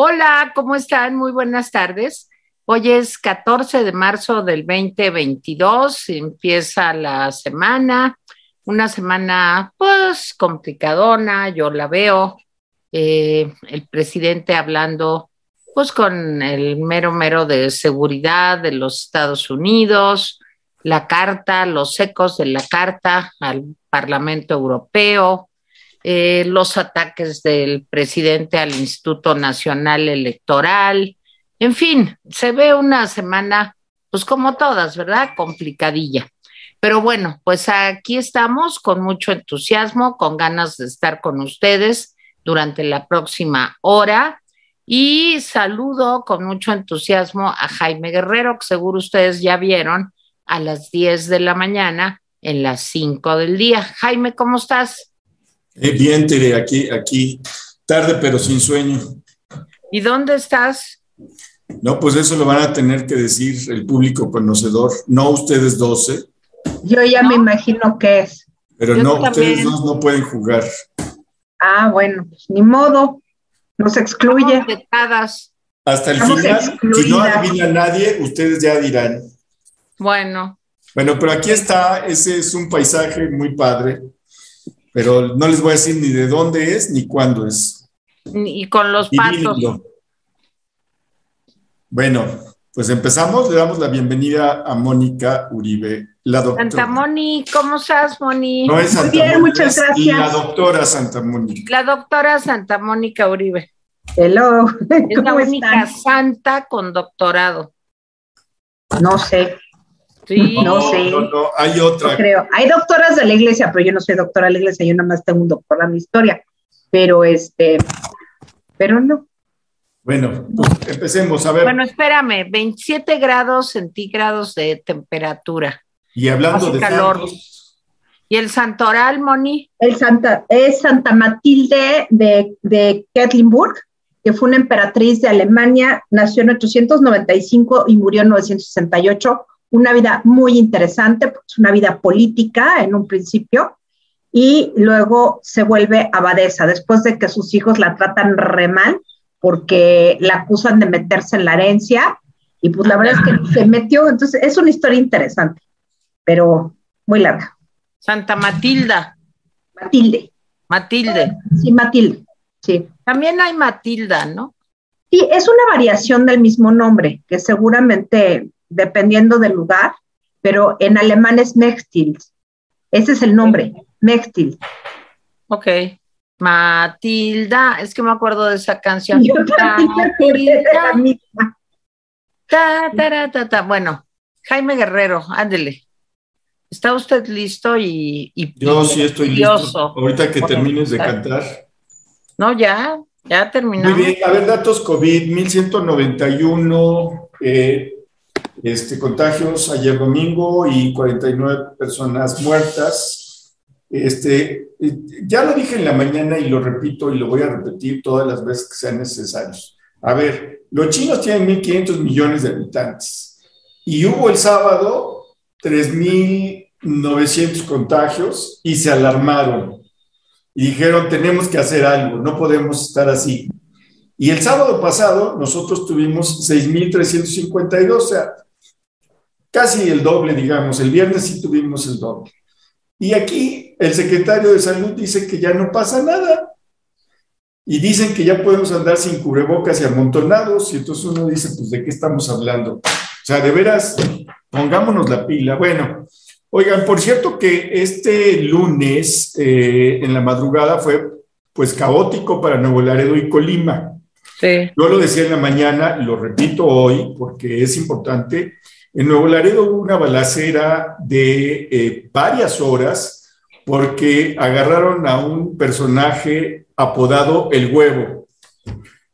Hola, ¿cómo están? Muy buenas tardes. Hoy es 14 de marzo del 2022, empieza la semana, una semana pues complicadona, yo la veo, eh, el presidente hablando pues con el mero mero de seguridad de los Estados Unidos, la carta, los ecos de la carta al Parlamento Europeo, eh, los ataques del presidente al Instituto Nacional Electoral, en fin, se ve una semana, pues como todas, ¿verdad? Complicadilla. Pero bueno, pues aquí estamos con mucho entusiasmo, con ganas de estar con ustedes durante la próxima hora. Y saludo con mucho entusiasmo a Jaime Guerrero, que seguro ustedes ya vieron a las 10 de la mañana en las 5 del día. Jaime, ¿cómo estás? Eh, bien, Tere, aquí, aquí, tarde pero sin sueño. ¿Y dónde estás? No, pues eso lo van a tener que decir el público conocedor, no ustedes 12. Yo ya me imagino que es. Pero no, ustedes dos no pueden jugar. Ah, bueno, pues ni modo, nos excluye. Hasta el final, si no adivina nadie, ustedes ya dirán. Bueno. Bueno, pero aquí está, ese es un paisaje muy padre pero no les voy a decir ni de dónde es ni cuándo es. Y con los pasos. Bueno, pues empezamos. Le damos la bienvenida a Mónica Uribe, la doctora. Santa Moni, ¿cómo estás, Moni? No es Santa Bien, muchas gracias. La doctora Santa Mónica. La doctora Santa Mónica Uribe. Hello. Es la única santa con doctorado. No sé. Sí. No, sé. No, no, hay otra. creo. Hay doctoras de la iglesia, pero yo no soy doctora de la iglesia, yo nada más tengo un doctor en mi historia. Pero este, pero no. Bueno, pues empecemos a ver. Bueno, espérame, 27 grados centígrados de temperatura. Y hablando de calor. ¿Y el santoral, Moni? El Santa, es Santa Matilde de, de Kettlinburg, que fue una emperatriz de Alemania, nació en 895 y murió en 968 una vida muy interesante, es una vida política en un principio, y luego se vuelve abadesa, después de que sus hijos la tratan re mal, porque la acusan de meterse en la herencia, y pues la verdad es que se metió, entonces es una historia interesante, pero muy larga. Santa Matilda. Matilde. Matilde. Sí, Matilde, sí. También hay Matilda, ¿no? Sí, es una variación del mismo nombre, que seguramente dependiendo del lugar, pero en alemán es Mechtil. Ese es el nombre, Mechtil. Ok. Matilda, es que me acuerdo de esa canción. Yo Matilda. Ta, ta, ta, ta, Bueno, Jaime Guerrero, ándele. ¿Está usted listo y, Yo sí estoy listo. Ahorita que termines de cantar. No, ya, ya terminamos. Muy bien, a ver, datos COVID, 1191, eh, este, contagios ayer domingo y 49 personas muertas. Este, ya lo dije en la mañana y lo repito y lo voy a repetir todas las veces que sean necesarios. A ver, los chinos tienen 1.500 millones de habitantes y hubo el sábado 3.900 contagios y se alarmaron y dijeron tenemos que hacer algo, no podemos estar así. Y el sábado pasado nosotros tuvimos 6.352, o sea, casi el doble, digamos. El viernes sí tuvimos el doble. Y aquí el secretario de salud dice que ya no pasa nada. Y dicen que ya podemos andar sin cubrebocas y amontonados. Y entonces uno dice, pues, ¿de qué estamos hablando? O sea, de veras, pongámonos la pila. Bueno, oigan, por cierto que este lunes eh, en la madrugada fue pues caótico para Nuevo Laredo y Colima. Sí. Yo lo decía en la mañana, lo repito hoy porque es importante. En Nuevo Laredo hubo una balacera de eh, varias horas porque agarraron a un personaje apodado El Huevo.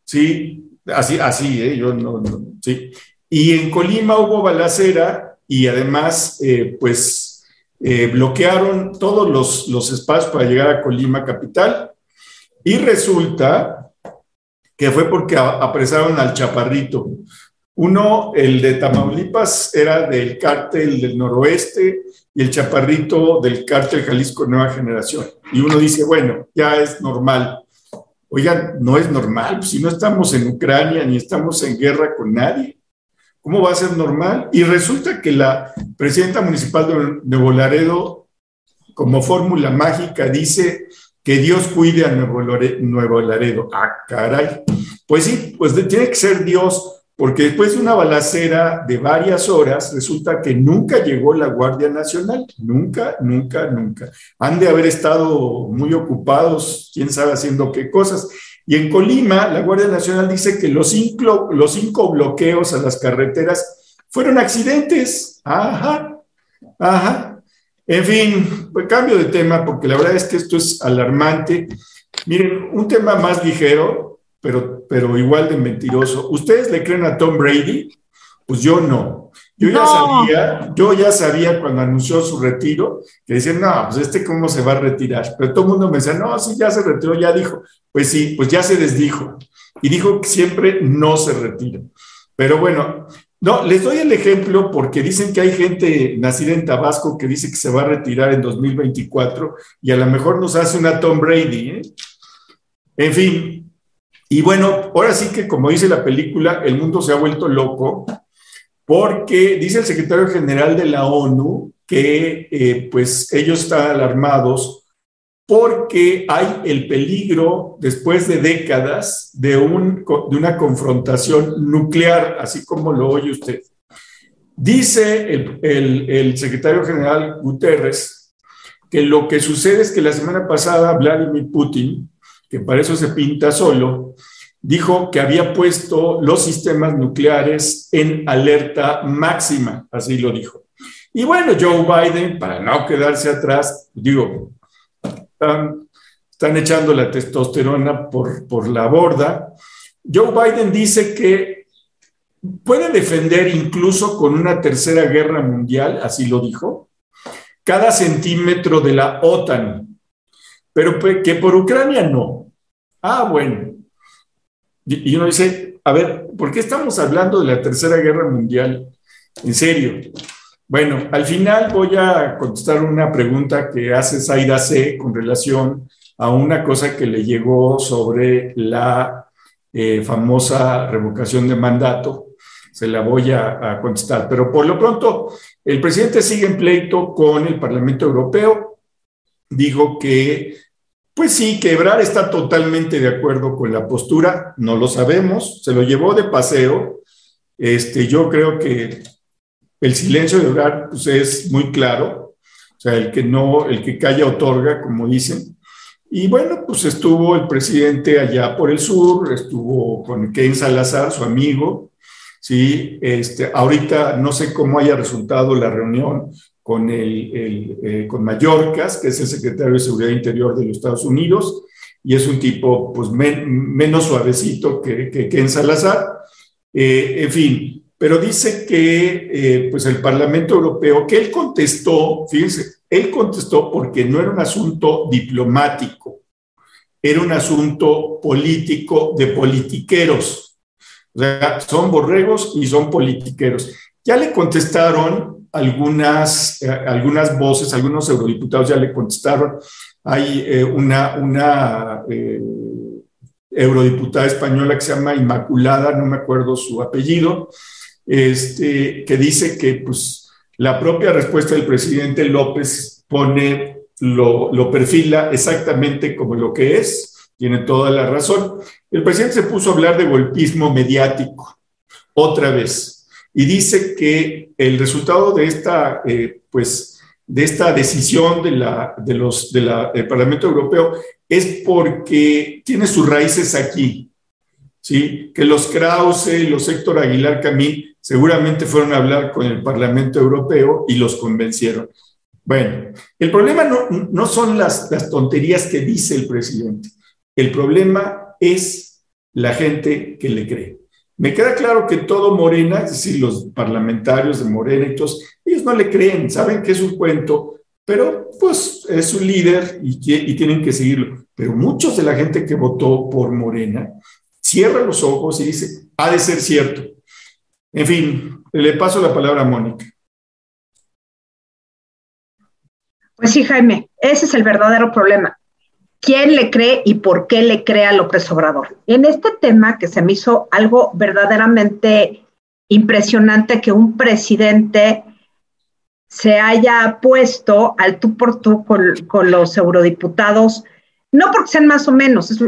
Sí, así, así, ¿eh? yo no, sí. Y en Colima hubo balacera y además, eh, pues, eh, bloquearon todos los, los espacios para llegar a Colima capital. Y resulta que fue porque apresaron al chaparrito. Uno, el de Tamaulipas, era del cártel del noroeste y el chaparrito del cártel Jalisco Nueva Generación. Y uno dice, bueno, ya es normal. Oigan, no es normal, si no estamos en Ucrania ni estamos en guerra con nadie. ¿Cómo va a ser normal? Y resulta que la presidenta municipal de Nuevo Laredo, como fórmula mágica, dice que Dios cuide a Nuevo Laredo. Ah, caray. Pues sí, pues tiene que ser Dios, porque después de una balacera de varias horas, resulta que nunca llegó la Guardia Nacional. Nunca, nunca, nunca. Han de haber estado muy ocupados, quién sabe haciendo qué cosas. Y en Colima, la Guardia Nacional dice que los cinco, bloqueos a las carreteras fueron accidentes. Ajá, ajá. En fin, pues cambio de tema porque la verdad es que esto es alarmante. Miren, un tema más ligero, pero, pero igual de mentiroso. ¿Ustedes le creen a Tom Brady? Pues yo no. Yo ya sabía, yo ya sabía cuando anunció su retiro, que decían, no, pues este cómo se va a retirar. Pero todo el mundo me decía, no, sí, ya se retiró, ya dijo. Pues sí, pues ya se desdijo. Y dijo que siempre no se retira. Pero bueno, no, les doy el ejemplo porque dicen que hay gente nacida en Tabasco que dice que se va a retirar en 2024 y a lo mejor nos hace una Tom Brady. ¿eh? En fin, y bueno, ahora sí que como dice la película, el mundo se ha vuelto loco porque dice el secretario general de la ONU que eh, pues ellos están alarmados porque hay el peligro, después de décadas, de, un, de una confrontación nuclear, así como lo oye usted. Dice el, el, secretario general Guterres que lo que sucede es que la semana pasada Vladimir Putin, que para eso se pinta solo, dijo que había puesto los sistemas nucleares en alerta máxima, así lo dijo. Y bueno, Joe Biden, para no quedarse atrás, digo, están, echando la testosterona por, por la borda. Joe Biden dice que puede defender incluso con una tercera guerra mundial, así lo dijo, cada centímetro de la OTAN, pero que por Ucrania no. Ah, bueno. Y uno dice, a ver, ¿por qué estamos hablando de la tercera guerra mundial? En serio. Bueno, al final voy a contestar una pregunta que hace Zaida C con relación a una cosa que le llegó sobre la eh, famosa revocación de mandato. Se la voy a, contestar. Pero por lo pronto, el presidente sigue en pleito con el Parlamento Europeo. Dijo que, pues sí, que Ebrar está totalmente de acuerdo con la postura. No lo sabemos. Se lo llevó de paseo. Este, yo creo que el silencio de orar pues, es muy claro, o sea, el que no, el que calla otorga, como dicen. Y bueno, pues estuvo el presidente allá por el sur, estuvo con Ken Salazar, su amigo, ¿sí? Este, ahorita no sé cómo haya resultado la reunión con, el, eh, con Mallorcas, que es el secretario de Seguridad Interior de los Estados Unidos, y es un tipo pues menos suavecito que, que Ken Salazar. Eh, en fin, pero dice que eh, pues el Parlamento Europeo, que él contestó, fíjense, él contestó porque no era un asunto diplomático, era un asunto político de politiqueros. O sea, son borregos y son politiqueros. Ya le contestaron algunas, eh, algunas voces, algunos eurodiputados ya le contestaron. Hay eh, una, una eurodiputada española que se llama Inmaculada, no me acuerdo su apellido, este, que dice que pues, la propia respuesta del presidente López pone, lo, lo perfila exactamente como lo que es, tiene toda la razón. El presidente se puso a hablar de golpismo mediático, otra vez, y dice que el resultado de esta, eh, pues, de esta decisión del Parlamento Europeo es porque tiene sus raíces aquí, ¿sí? Que los Krause, los Héctor Aguilar Camín seguramente fueron a hablar con el Parlamento Europeo y los convencieron. Bueno, el problema no, no son las, las tonterías que dice el presidente, el problema es la gente que le cree. Me queda claro que todo Morena, es decir, los parlamentarios de Morena y todos, ellos no le creen, saben que es un cuento, pero pues es su líder y, tienen que seguirlo. Pero muchos de la gente que votó por Morena cierra los ojos y dice, ha de ser cierto. En fin, le paso la palabra a Mónica. Pues sí, Jaime, ese es el verdadero problema. Quién le cree y por qué le cree a López Obrador. En este tema que se me hizo algo verdaderamente impresionante que un presidente se haya puesto al tú por tú con, los eurodiputados, no porque sean más o menos, es,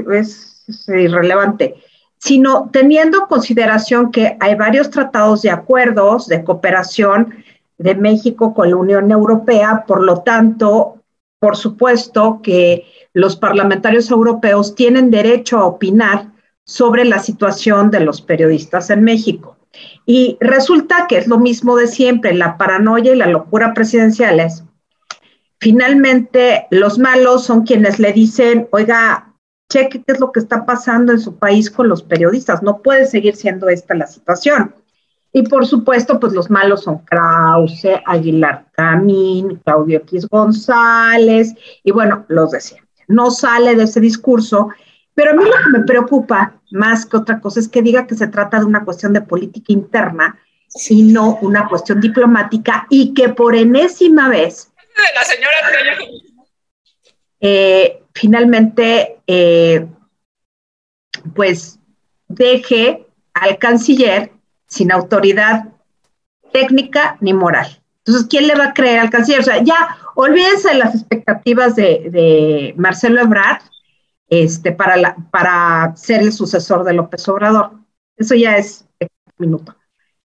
es irrelevante, sino teniendo en consideración que hay varios tratados de acuerdos de cooperación de México con la Unión Europea, por lo tanto, por supuesto que los parlamentarios europeos tienen derecho a opinar sobre la situación de los periodistas en México. Y resulta que es lo mismo de siempre, la paranoia y la locura presidenciales. Finalmente, los malos son quienes le dicen, oiga, cheque qué es lo que está pasando en su país con los periodistas, no puede seguir siendo esta la situación. Y por supuesto, pues los malos son Krause, Aguilar Camín, Claudio X González, y bueno, los de siempre. No sale de ese discurso, pero a mí lo que me preocupa más que otra cosa es que diga que se trata de una cuestión de política interna y no una cuestión diplomática y que por enésima vez... La señora eh, finalmente, eh, pues deje al canciller sin autoridad técnica ni moral. Entonces, ¿quién le va a creer al canciller? O sea, ya olvídense de las expectativas de, Marcelo Ebrard este, para, para ser el sucesor de López Obrador. Eso ya es minuto.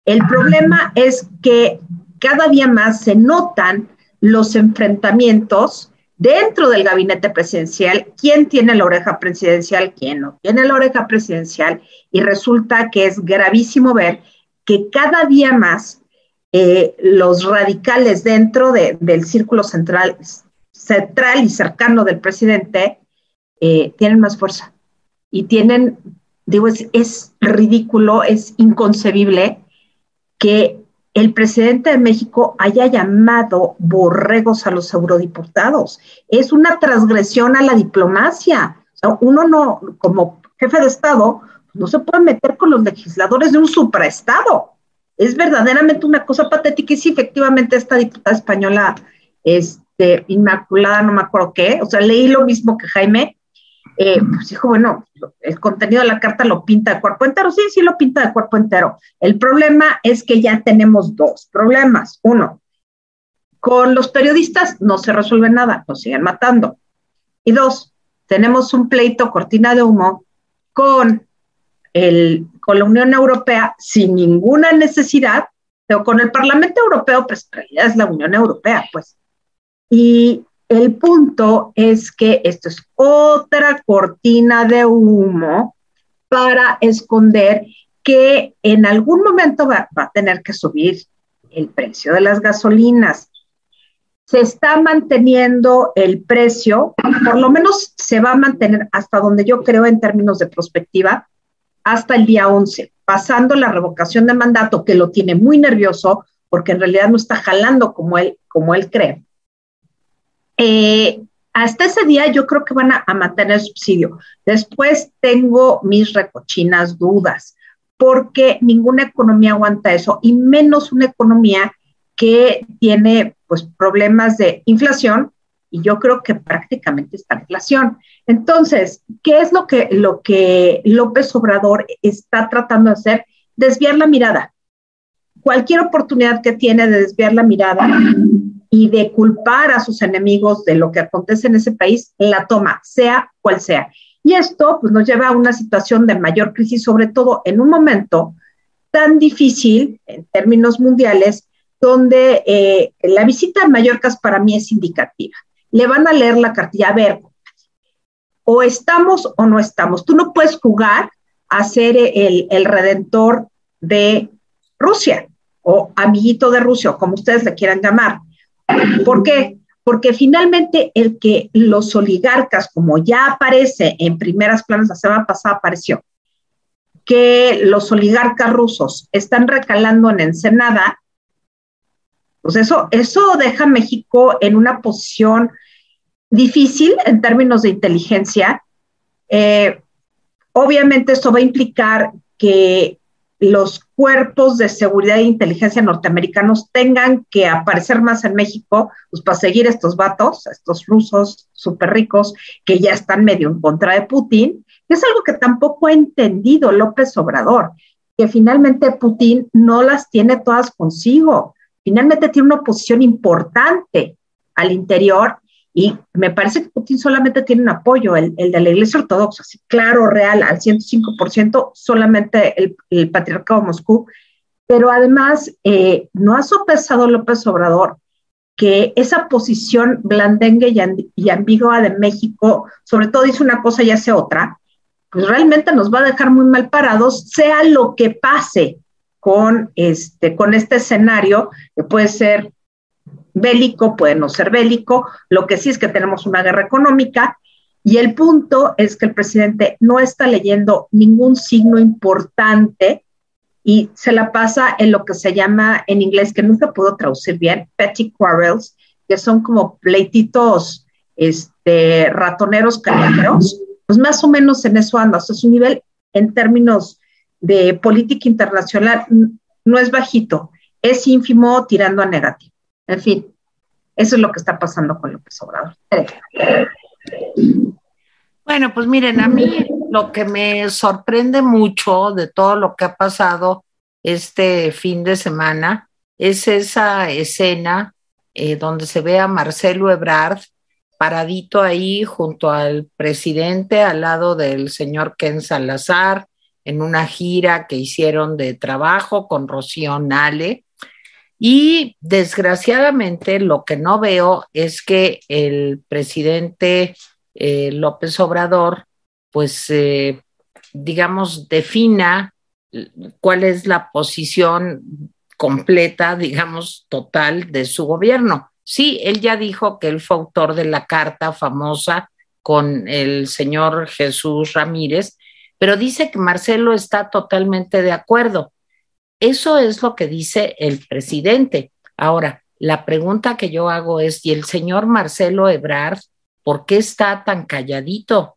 El problema es que cada día más se notan los enfrentamientos dentro del gabinete presidencial, quién tiene la oreja presidencial, quién no tiene la oreja presidencial, y resulta que es gravísimo ver que cada día más eh, los radicales dentro del círculo central, central y cercano del presidente eh, tienen más fuerza y tienen, digo, es ridículo, es inconcebible que el presidente de México haya llamado borregos a los eurodiputados. Es una transgresión a la diplomacia. uno no, como jefe de Estado, no se puede meter con los legisladores de un supraestado. Es verdaderamente una cosa patética y sí, efectivamente, esta diputada española, este, Inmaculada, no me acuerdo qué, o sea, leí lo mismo que Jaime, eh, pues dijo, bueno, el contenido de la carta lo pinta de cuerpo entero. Sí, sí lo pinta de cuerpo entero. El problema es que ya tenemos dos problemas. Uno, con los periodistas no se resuelve nada, nos siguen matando. Y dos, tenemos un pleito cortina de humo con, el, con la Unión Europea sin ninguna necesidad, pero con el Parlamento Europeo, pues en realidad es la Unión Europea, pues. Y el punto es que esto es otra cortina de humo para esconder que en algún momento va, a tener que subir el precio de las gasolinas. Se está manteniendo el precio, por lo menos se va a mantener hasta donde yo creo en términos de prospectiva, hasta el día 11, pasando la revocación de mandato, que lo tiene muy nervioso porque en realidad no está jalando como él, como él cree. Eh, hasta ese día yo creo que van a, mantener subsidio. Después tengo mis recochinas dudas, porque ninguna economía aguanta eso, y menos una economía que tiene pues problemas de inflación, y yo creo que prácticamente está inflación. Entonces, ¿qué es lo que, lo que López Obrador está tratando de hacer? Desviar la mirada. Cualquier oportunidad que tiene de desviar la mirada y de culpar a sus enemigos de lo que acontece en ese país, la toma, sea cual sea. Y esto pues, nos lleva a una situación de mayor crisis, sobre todo en un momento tan difícil en términos mundiales, donde eh, la visita a Mallorca para mí es indicativa. Le van a leer la cartilla, a ver, o estamos o no estamos. Tú no puedes jugar a ser el, el redentor de Rusia o amiguito de Rusia, o como ustedes le quieran llamar. ¿Por qué? Porque finalmente el que los oligarcas, como ya aparece en primeras planas la semana pasada, apareció, que los oligarcas rusos están recalando en Ensenada, pues eso, eso deja a México en una posición difícil en términos de inteligencia. Eh, obviamente esto va a implicar que los cuerpos de seguridad e inteligencia norteamericanos tengan que aparecer más en México, pues para seguir estos vatos, estos rusos súper ricos que ya están medio en contra de Putin, es algo que tampoco ha entendido López Obrador, que finalmente Putin no las tiene todas consigo, finalmente tiene una posición importante al interior y me parece que Putin solamente tiene un apoyo, el, de la Iglesia Ortodoxa, así claro, real, al 105%, solamente el, el Patriarcado de Moscú. Pero además, eh, no ha sopesado López Obrador que esa posición blandengue y, y, ambigua de México, sobre todo dice una cosa y hace otra, pues realmente nos va a dejar muy mal parados, sea lo que pase con este, con este escenario, que puede ser bélico, puede no ser bélico, lo que sí es que tenemos una guerra económica y el punto es que el presidente no está leyendo ningún signo importante y se la pasa en lo que se llama en inglés, que nunca puedo traducir bien, petty quarrels, que son como pleititos este, ratoneros callejeros, pues más o menos en eso anda, o su nivel en términos de política internacional no es bajito, es ínfimo tirando a negativo. En fin, eso es lo que está pasando con López Obrador. Bueno, pues miren, a mí lo que me sorprende mucho de todo lo que ha pasado este fin de semana es esa escena eh, donde se ve a Marcelo Ebrard paradito ahí junto al presidente, al lado del señor Ken Salazar, en una gira que hicieron de trabajo con Rocío Nale. Y desgraciadamente lo que no veo es que el presidente eh, López Obrador, pues, eh, digamos, defina cuál es la posición completa, digamos, total de su gobierno. Sí, él ya dijo que él fue autor de la carta famosa con el señor Jesús Ramírez, pero dice que Marcelo está totalmente de acuerdo. Eso es lo que dice el presidente. Ahora, la pregunta que yo hago es, ¿y el señor Marcelo Ebrard, por qué está tan calladito?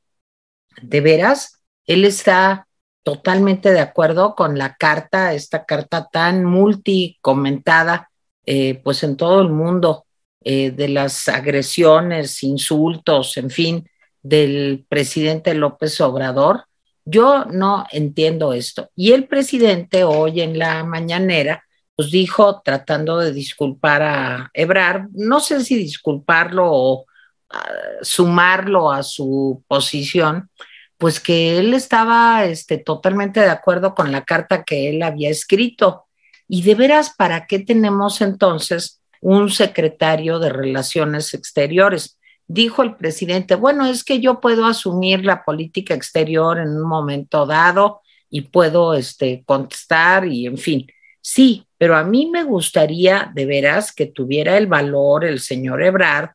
¿De veras? Él está totalmente de acuerdo con la carta, esta carta tan multicomentada, eh, pues en todo el mundo, eh, de las agresiones, insultos, en fin, del presidente López Obrador. Yo no entiendo esto. Y el presidente hoy en la mañanera, pues dijo, tratando de disculpar a Ebrar, no sé si disculparlo o ah, sumarlo a su posición, pues que él estaba este, totalmente de acuerdo con la carta que él había escrito. Y de veras, ¿para qué tenemos entonces un secretario de Relaciones Exteriores? Dijo el presidente, bueno, es que yo puedo asumir la política exterior en un momento dado y puedo este, contestar y en fin. Sí, pero a mí me gustaría de veras que tuviera el valor el señor Ebrard,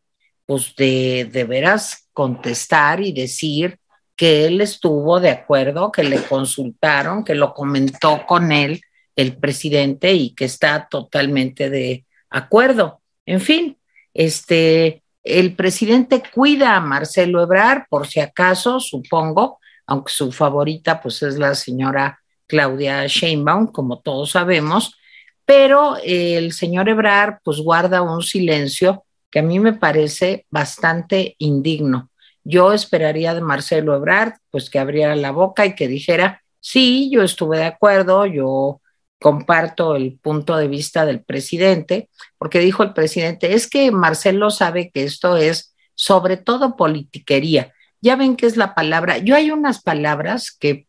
pues de, de veras contestar y decir que él estuvo de acuerdo, que le consultaron, que lo comentó con él el presidente y que está totalmente de acuerdo. En fin, este, el presidente cuida a Marcelo Ebrard, por si acaso, supongo, aunque su favorita pues es la señora Claudia Sheinbaum, como todos sabemos, pero el señor Ebrard pues guarda un silencio que a mí me parece bastante indigno. Yo esperaría de Marcelo Ebrard pues que abriera la boca y que dijera, sí, yo estuve de acuerdo, yo comparto el punto de vista del presidente, porque dijo el presidente, es que Marcelo sabe que esto es sobre todo politiquería. Ya ven que es la palabra, yo hay unas palabras que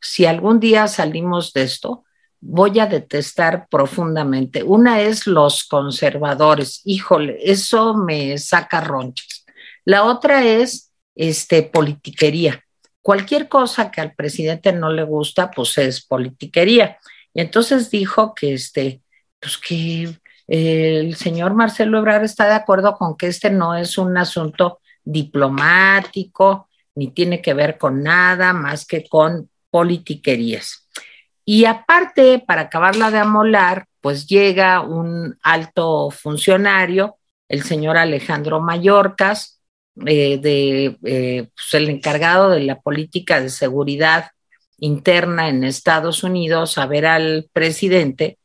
si algún día salimos de esto, voy a detestar profundamente. Una es los conservadores, híjole, eso me saca ronchas. La otra es este politiquería. Cualquier cosa que al presidente no le gusta, pues es politiquería. Y entonces dijo que este, pues que el señor Marcelo Ebrard está de acuerdo con que este no es un asunto diplomático, ni tiene que ver con nada más que con politiquerías. Y aparte, para acabarla de amolar, pues llega un alto funcionario, el señor Alejandro Mayorcas, eh, de, eh, pues el encargado de la política de seguridad interna en Estados Unidos a ver al presidente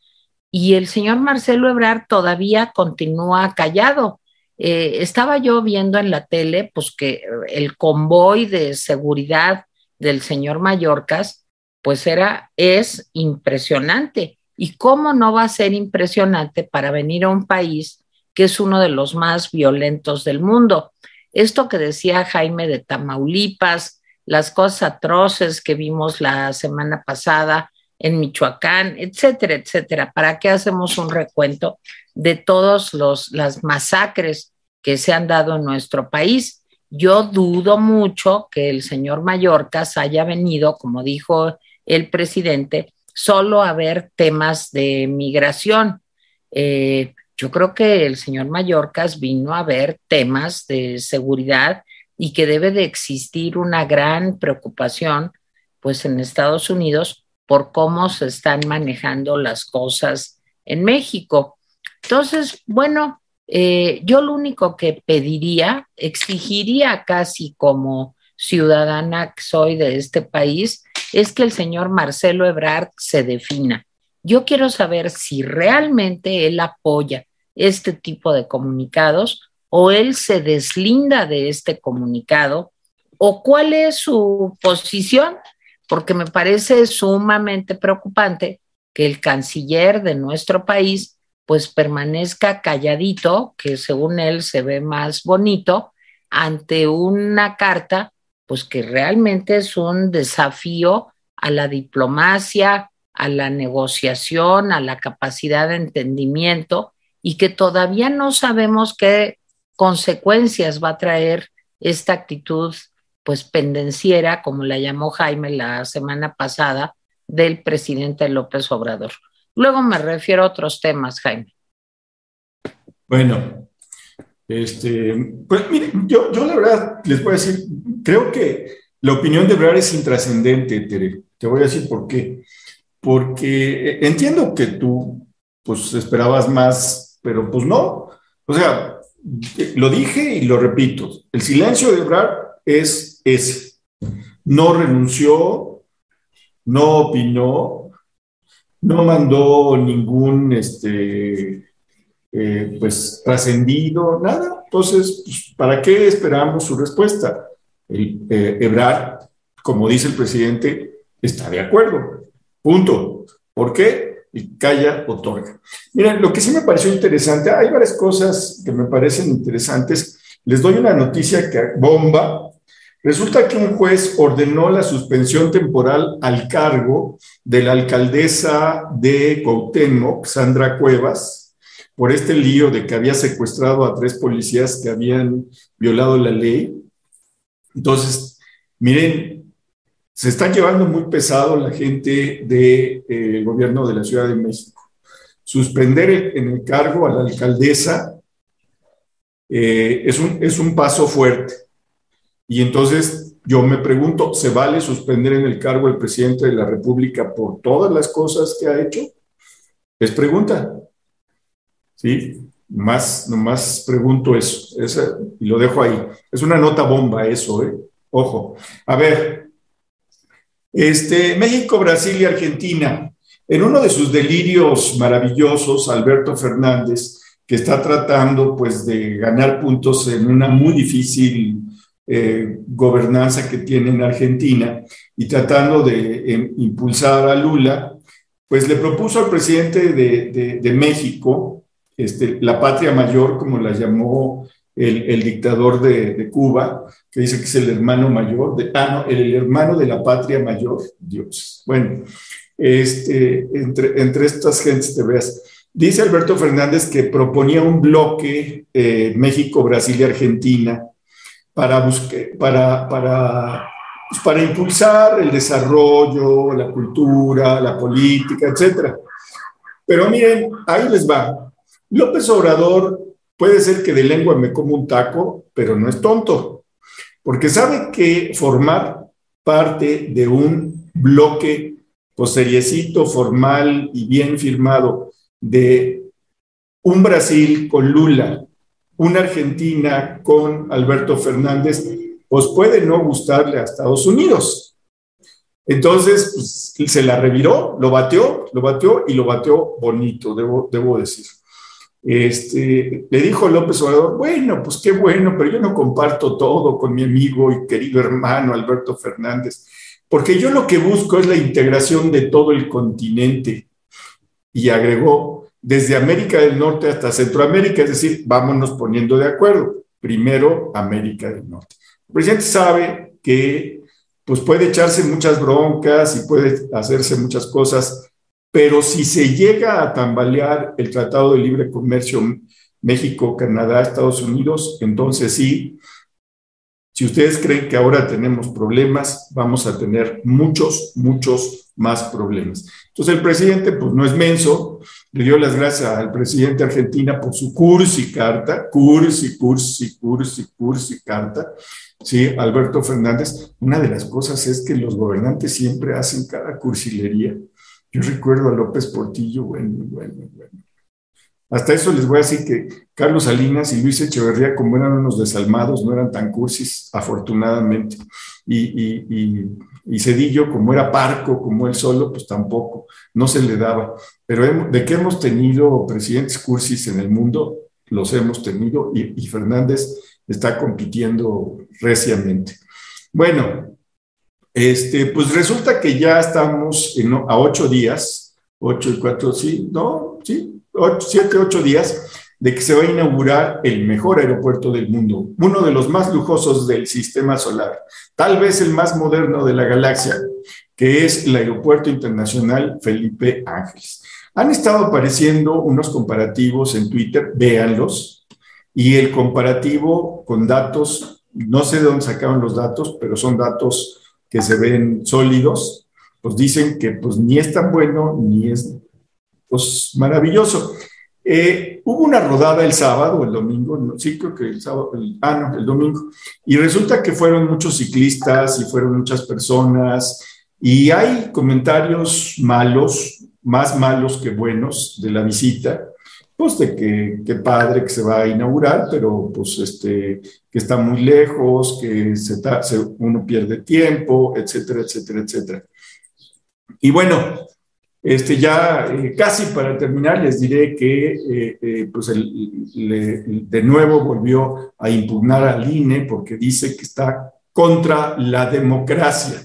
y el señor Marcelo Ebrard todavía continúa callado. Eh, estaba yo viendo en la tele pues que el convoy de seguridad del señor Mallorcas pues era es impresionante y cómo no va a ser impresionante para venir a un país que es uno de los más violentos del mundo. Esto que decía Jaime de Tamaulipas, las cosas atroces que vimos la semana pasada en Michoacán, etcétera, etcétera. ¿Para qué hacemos un recuento de todas las masacres que se han dado en nuestro país? Yo dudo mucho que el señor Mallorcas haya venido, como dijo el presidente, solo a ver temas de migración. Eh, yo creo que el señor Mallorcas vino a ver temas de seguridad y que debe de existir una gran preocupación, pues en Estados Unidos, por cómo se están manejando las cosas en México. Entonces, bueno, eh, yo lo único que pediría, exigiría casi como ciudadana que soy de este país, es que el señor Marcelo Ebrard se defina. Yo quiero saber si realmente él apoya este tipo de comunicados o él se deslinda de este comunicado o cuál es su posición, porque me parece sumamente preocupante que el canciller de nuestro país pues permanezca calladito, que según él se ve más bonito, ante una carta pues que realmente es un desafío a la diplomacia, a la negociación, a la capacidad de entendimiento y que todavía no sabemos qué consecuencias va a traer esta actitud pues pendenciera, como la llamó Jaime la semana pasada, del presidente López Obrador. Luego me refiero a otros temas, Jaime. Bueno, este, pues miren, yo, yo la verdad les voy a decir, creo que la opinión de Brar es intrascendente, Tere. Te voy a decir por qué. Porque eh, entiendo que tú, pues, esperabas más, pero pues no. O sea, lo dije y lo repito. El silencio de Brar es ese. No renunció, no opinó, no mandó ningún, este, eh, pues, trascendido, nada. Entonces, pues, ¿para qué esperamos su respuesta? El, eh, Ebrard, como dice el presidente, está de acuerdo. Punto. ¿Por qué? Y calla, otorga. Miren, lo que sí me pareció interesante, hay varias cosas que me parecen interesantes. Les doy una noticia que bomba. Resulta que un juez ordenó la suspensión temporal al cargo de la alcaldesa de Cuauhtémoc, Sandra Cuevas, por este lío de que había secuestrado a tres policías que habían violado la ley. Entonces, miren, se está llevando muy pesado la gente del eh, gobierno de la Ciudad de México. Suspender en el cargo a la alcaldesa eh, es, un, es un paso fuerte. Y entonces yo me pregunto, ¿se vale suspender en el cargo al presidente de la República por todas las cosas que ha hecho? Es pregunta. ¿Sí? Más, nomás pregunto eso. y lo dejo ahí. Es una nota bomba eso, ¿eh? Ojo. A ver, este, México, Brasil y Argentina. En uno de sus delirios maravillosos, Alberto Fernández, que está tratando pues de ganar puntos en una muy difícil eh, gobernanza que tiene en Argentina y tratando de em, impulsar a Lula, pues le propuso al presidente de, México, este, la patria mayor, como la llamó el, dictador de, Cuba, que dice que es el hermano mayor, de, ah, el, hermano de la patria mayor, Dios. Bueno, este, entre, entre estas gentes te veas. Dice Alberto Fernández que proponía un bloque eh, México, Brasil y Argentina para, para, para, pues, para impulsar el desarrollo, la cultura, la política, etc. Pero miren, ahí les va. López Obrador Puede ser que de lengua me como un taco, pero no es tonto, porque sabe que formar parte de un bloque posteriecito, formal y bien firmado de un Brasil con Lula, una Argentina con Alberto Fernández, pues puede no gustarle a Estados Unidos. Entonces, pues, se la reviró, lo bateó, lo bateó y lo bateó bonito, debo, debo decir. Este, le dijo López Obrador, bueno, pues qué bueno, pero yo no comparto todo con mi amigo y querido hermano Alberto Fernández, porque yo lo que busco es la integración de todo el continente. Y agregó, desde América del Norte hasta Centroamérica, es decir, vámonos poniendo de acuerdo. Primero, América del Norte. El presidente sabe que pues puede echarse muchas broncas y puede hacerse muchas cosas, pero si se llega a tambalear el Tratado de Libre Comercio México, Canadá, Estados Unidos, entonces sí, si ustedes creen que ahora tenemos problemas, vamos a tener muchos, muchos más problemas. Entonces el presidente, pues no es menso, le dio las gracias al presidente de Argentina por su cursi carta, cursi, cursi, cursi, cursi carta, Sí, Alberto Fernández, una de las cosas es que los gobernantes siempre hacen cada cursilería. Yo recuerdo a López Portillo, bueno, bueno, bueno. Hasta eso les voy a decir que Carlos Salinas y Luis Echeverría, como eran unos desalmados, no eran tan cursis, afortunadamente. Y, y, Cedillo, como era parco, como él solo, pues tampoco, no se le daba. Pero de que hemos tenido presidentes cursis en el mundo, los hemos tenido, y Fernández está compitiendo reciamente. Bueno, este, pues resulta que ya estamos a ocho días, ocho y cuatro, sí, no, sí, siete, ocho días de que se va a inaugurar el mejor aeropuerto del mundo, uno de los más lujosos del sistema solar, tal vez el más moderno de la galaxia, que es el Aeropuerto Internacional Felipe Ángeles. Han estado apareciendo unos comparativos en Twitter, véanlos, y el comparativo con datos, no sé de dónde sacaron los datos, pero son datos que se ven sólidos, pues dicen que pues ni es tan bueno ni es pues maravilloso. Eh, hubo una rodada el sábado, el domingo, sí creo que el sábado, ah, no, el domingo, y resulta que fueron muchos ciclistas y fueron muchas personas, y hay comentarios malos, más malos que buenos de la visita, pues de que, padre que se va a inaugurar, pero pues este, que está muy lejos, que se, uno pierde tiempo, etcétera, etcétera, etcétera. Y bueno, este, ya eh, casi para terminar les diré que eh, eh, pues de nuevo volvió a impugnar al INE porque dice que está contra la democracia.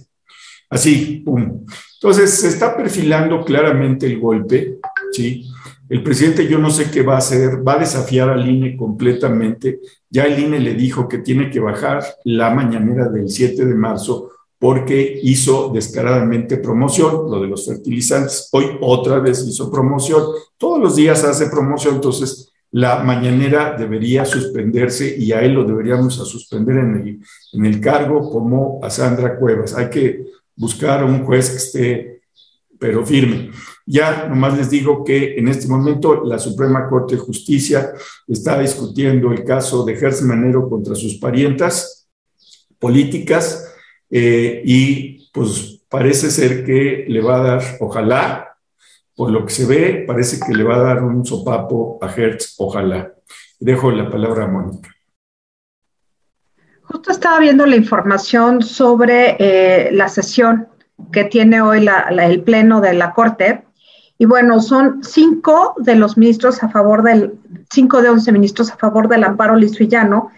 Así, pum. Entonces se está perfilando claramente el golpe, ¿sí? El presidente yo no sé qué va a hacer, va a desafiar al INE completamente. Ya el INE le dijo que tiene que bajar la mañanera del 7 de marzo porque hizo descaradamente promoción, lo de los fertilizantes. Hoy otra vez hizo promoción. Todos los días hace promoción, entonces la mañanera debería suspenderse y a él lo deberíamos suspender en el, en el cargo como a Sandra Cuevas. Hay que buscar un juez que esté pero firme. Ya nomás les digo que en este momento la Suprema Corte de Justicia está discutiendo el caso de Gertz Manero contra sus parientas políticas eh, y pues parece ser que le va a dar, ojalá, por lo que se ve, parece que le va a dar un sopapo a Hertz, ojalá. Dejo la palabra a Mónica. Justo estaba viendo la información sobre eh, la sesión que tiene hoy el Pleno de la Corte. Y bueno, son cinco de los ministros a favor del, cinco de once ministros a favor del amparo lisvillano,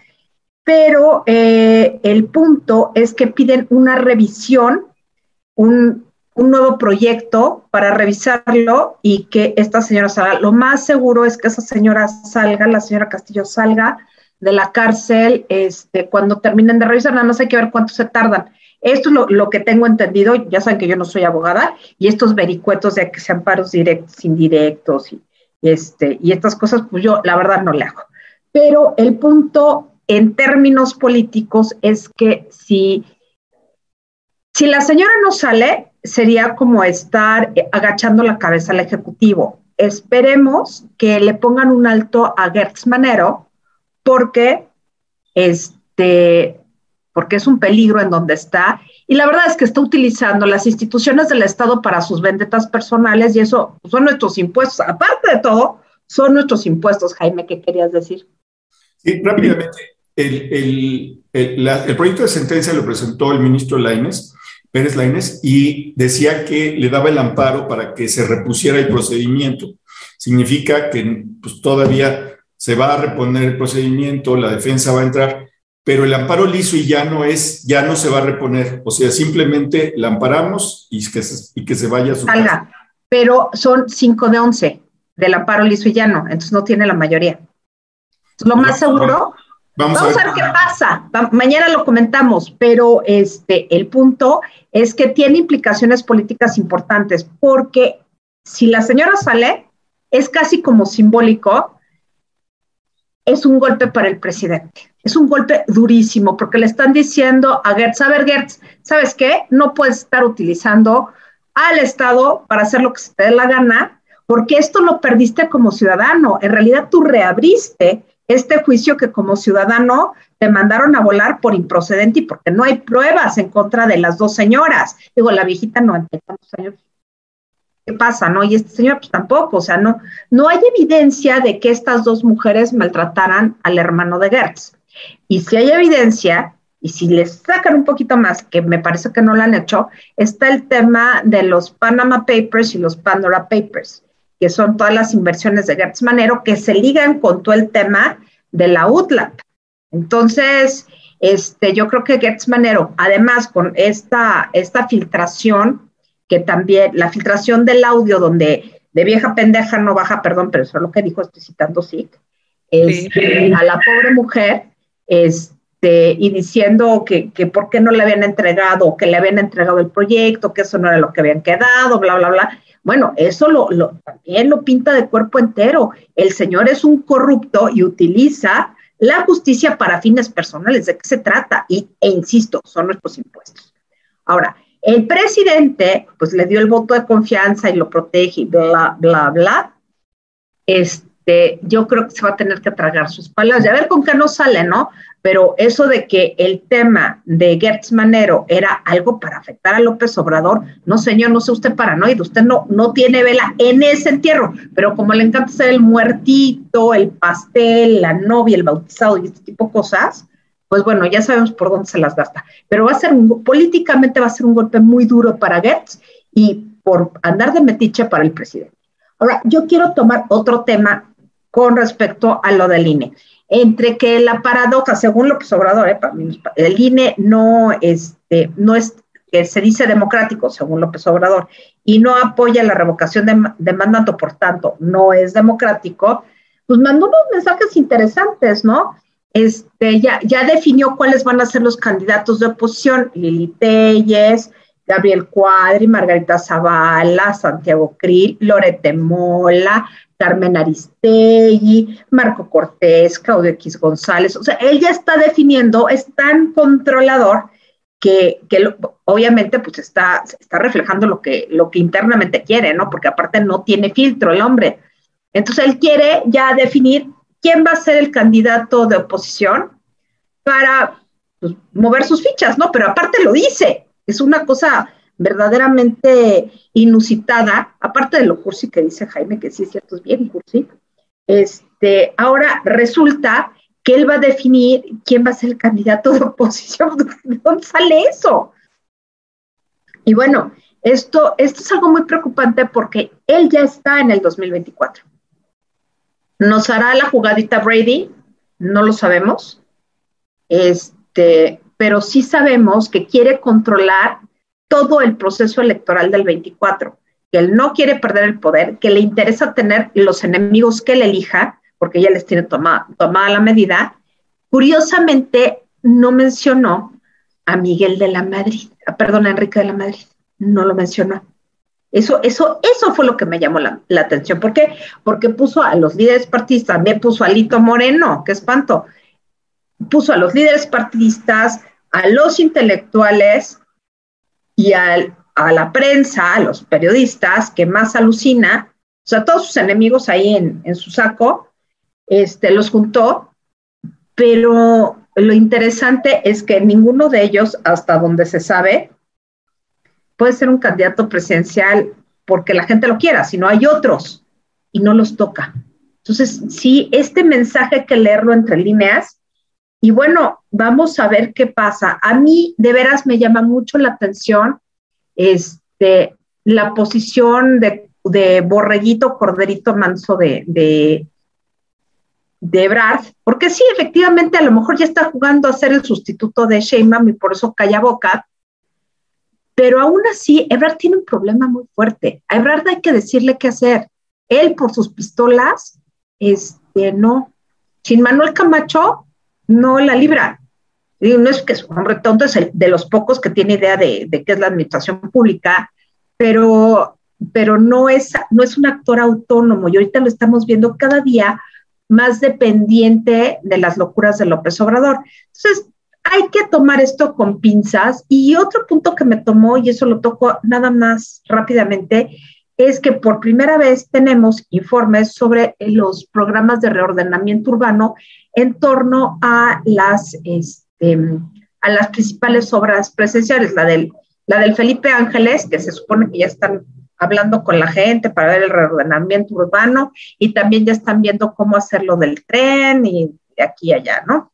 pero eh, el punto es que piden una revisión, un, un nuevo proyecto para revisarlo y que esta señora salga. Lo más seguro es que esa señora salga, la señora Castillo salga de la cárcel este, cuando terminen de revisar, nada más hay que ver cuánto se tardan. Esto es lo, que tengo entendido, ya saben que yo no soy abogada, y estos vericuetos de que sean paros directos, indirectos, y, este, y estas cosas, pues yo la verdad no le hago. Pero el punto en términos políticos es que si, si la señora no sale, sería como estar agachando la cabeza al Ejecutivo. Esperemos que le pongan un alto a Gertz Manero, porque este, porque es un peligro en donde está. Y la verdad es que está utilizando las instituciones del Estado para sus vendetas personales y eso son nuestros impuestos. Aparte de todo, son nuestros impuestos, Jaime, ¿qué querías decir? Sí, rápidamente. El, el, proyecto de sentencia lo presentó el ministro Laines Pérez Lainez y decía que le daba el amparo para que se repusiera el procedimiento. Significa que pues, todavía se va a reponer el procedimiento, la defensa va a entrar, pero el amparo liso y ya no es, ya no se va a reponer. O sea, simplemente la amparamos y que se, y que se vaya a su Salga. Pero son 5 de 11 del amparo liso y llano, entonces no tiene la mayoría. Lo más seguro Vamos, a, ver. qué pasa. mañana lo comentamos, pero este, el punto es que tiene implicaciones políticas importantes, porque si la señora sale, es casi como simbólico, es un golpe para el presidente. Es un golpe durísimo, porque le están diciendo a Gertz, a ver, Gertz, ¿sabes qué? No puedes estar utilizando al Estado para hacer lo que se te dé la gana, porque esto lo perdiste como ciudadano. En realidad tú reabriste este juicio que como ciudadano te mandaron a volar por improcedente y porque no hay pruebas en contra de las dos señoras. Digo, la viejita no, tantos años. ¿Qué pasa, no? Y este señor, pues tampoco, o sea, no, no hay evidencia de que estas dos mujeres maltrataran al hermano de Gertz. Y si hay evidencia, y si les sacan un poquito más, que me parece que no lo han hecho, está el tema de los Panama Papers y los Pandora Papers que son todas las inversiones de Gertz Manero, que se ligan con todo el tema de la UTLAP. Entonces, este, yo creo que Gertz Manero, además con esta, esta filtración, que también, la filtración del audio donde de vieja pendeja no baja, perdón, pero eso es lo que dijo, estoy citando sí. Este, a la pobre mujer, este, y diciendo que, que por qué no le habían entregado, que le habían entregado el proyecto, que eso no era lo que habían quedado, bla, bla, bla. Bueno, eso lo, también lo pinta de cuerpo entero. El señor es un corrupto y utiliza la justicia para fines personales. ¿De qué se trata? Y, e insisto, son nuestros impuestos. Ahora, el presidente, pues le dio el voto de confianza y lo protege y bla, bla, bla. Este, yo creo que se va a tener que tragar sus palabras. Y a ver con qué no sale, ¿no? pero eso de que el tema de Gertz Manero era algo para afectar a López Obrador, no señor, no sé usted paranoide, usted no, no tiene vela en ese entierro, pero como le encanta ser el muertito, el pastel, la novia, el bautizado y este tipo de cosas, pues bueno, ya sabemos por dónde se las gasta. Pero va a ser, políticamente va a ser un golpe muy duro para Gertz y por andar de metiche para el presidente. Ahora, yo quiero tomar otro tema con respecto a lo del INE entre que la paradoja, según lo Obrador, eh, el INE no, este, no es, que se dice democrático, según López Obrador, y no apoya la revocación de, mandato, por tanto, no es democrático, pues mandó unos mensajes interesantes, ¿no? Este, ya, ya definió cuáles van a ser los candidatos de oposición, Lili Telles, Gabriel Cuadri, Margarita Zavala, Santiago Krill, Lorete Mola, Carmen Aristegui, Marco Cortés, Claudio X González. O sea, él ya está definiendo, es tan controlador que, obviamente pues está, está reflejando lo que, lo que internamente quiere, ¿no? Porque aparte no tiene filtro el hombre. Entonces él quiere ya definir quién va a ser el candidato de oposición para pues, mover sus fichas, ¿no? Pero aparte lo dice, es una cosa verdaderamente inusitada, aparte de lo cursi que dice Jaime, que sí es cierto, es bien cursi, este, ahora resulta que él va a definir quién va a ser el candidato de oposición. ¿De dónde sale eso? Y bueno, esto, esto es algo muy preocupante porque él ya está en el 2024. ¿Nos hará la jugadita Brady? No lo sabemos. Este, pero sí sabemos que quiere controlar todo el proceso electoral del 24, que él no quiere perder el poder, que le interesa tener los enemigos que él elija, porque ya les tiene tomada, tomada la medida. Curiosamente, no mencionó a Miguel de la Madrid, ah, perdón, a Enrique de la Madrid, no lo mencionó. Eso, eso, eso fue lo que me llamó la, atención. ¿Por qué? Porque puso a los líderes partidistas, también puso a Lito Moreno, qué espanto. Puso a los líderes partidistas, a los intelectuales, y a la prensa, a los periodistas, que más alucina, o sea, todos sus enemigos ahí en, su saco, este, los juntó, pero lo interesante es que ninguno de ellos, hasta donde se sabe, puede ser un candidato presidencial porque la gente lo quiera, sino hay otros y no los toca. Entonces, sí, este mensaje hay que leerlo entre líneas y bueno, vamos a ver qué pasa. A mí de veras me llama mucho la atención este, la posición de, de borreguito, corderito manso de, de, de Brad, porque sí, efectivamente, a lo mejor ya está jugando a ser el sustituto de Sheinbaum y por eso calla boca, pero aún así, Ebrard tiene un problema muy fuerte. A Ebrard hay que decirle qué hacer. Él, por sus pistolas, este, no. Sin Manuel Camacho, no la libra. No es que es un hombre tonto, es de los pocos que tiene idea de, de qué es la administración pública, pero, pero no, es, no es un actor autónomo. Y ahorita lo estamos viendo cada día más dependiente de las locuras de López Obrador. Entonces, hay que tomar esto con pinzas. Y otro punto que me tomó, y eso lo toco nada más rápidamente, es que por primera vez tenemos informes sobre los programas de reordenamiento urbano en torno a las, este, a las principales obras presenciales, la del, la del Felipe Ángeles, que se supone que ya están hablando con la gente para ver el reordenamiento urbano y también ya están viendo cómo hacerlo del tren y de aquí y allá, ¿no?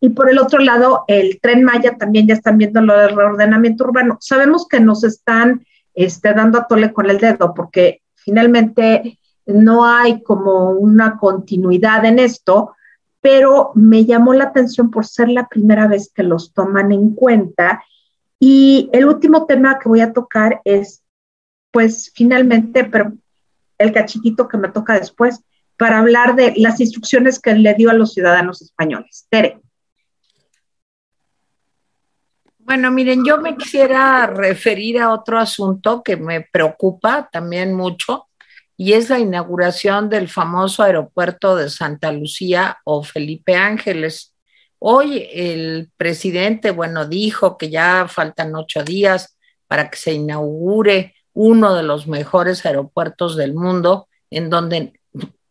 Y por el otro lado, el tren Maya también ya están viendo lo del reordenamiento urbano. Sabemos que nos están este, dando a tole con el dedo porque finalmente no hay como una continuidad en esto, pero me llamó la atención por ser la primera vez que los toman en cuenta. Y el último tema que voy a tocar es pues finalmente, pero el cachitito que me toca después, para hablar de las instrucciones que le dio a los ciudadanos españoles. Tere. Bueno, miren, yo me quisiera referir a otro asunto que me preocupa también mucho y es la inauguración del famoso aeropuerto de Santa Lucía o Felipe Ángeles. Hoy el presidente, bueno, dijo que ya faltan ocho días para que se inaugure uno de los mejores aeropuertos del mundo, en donde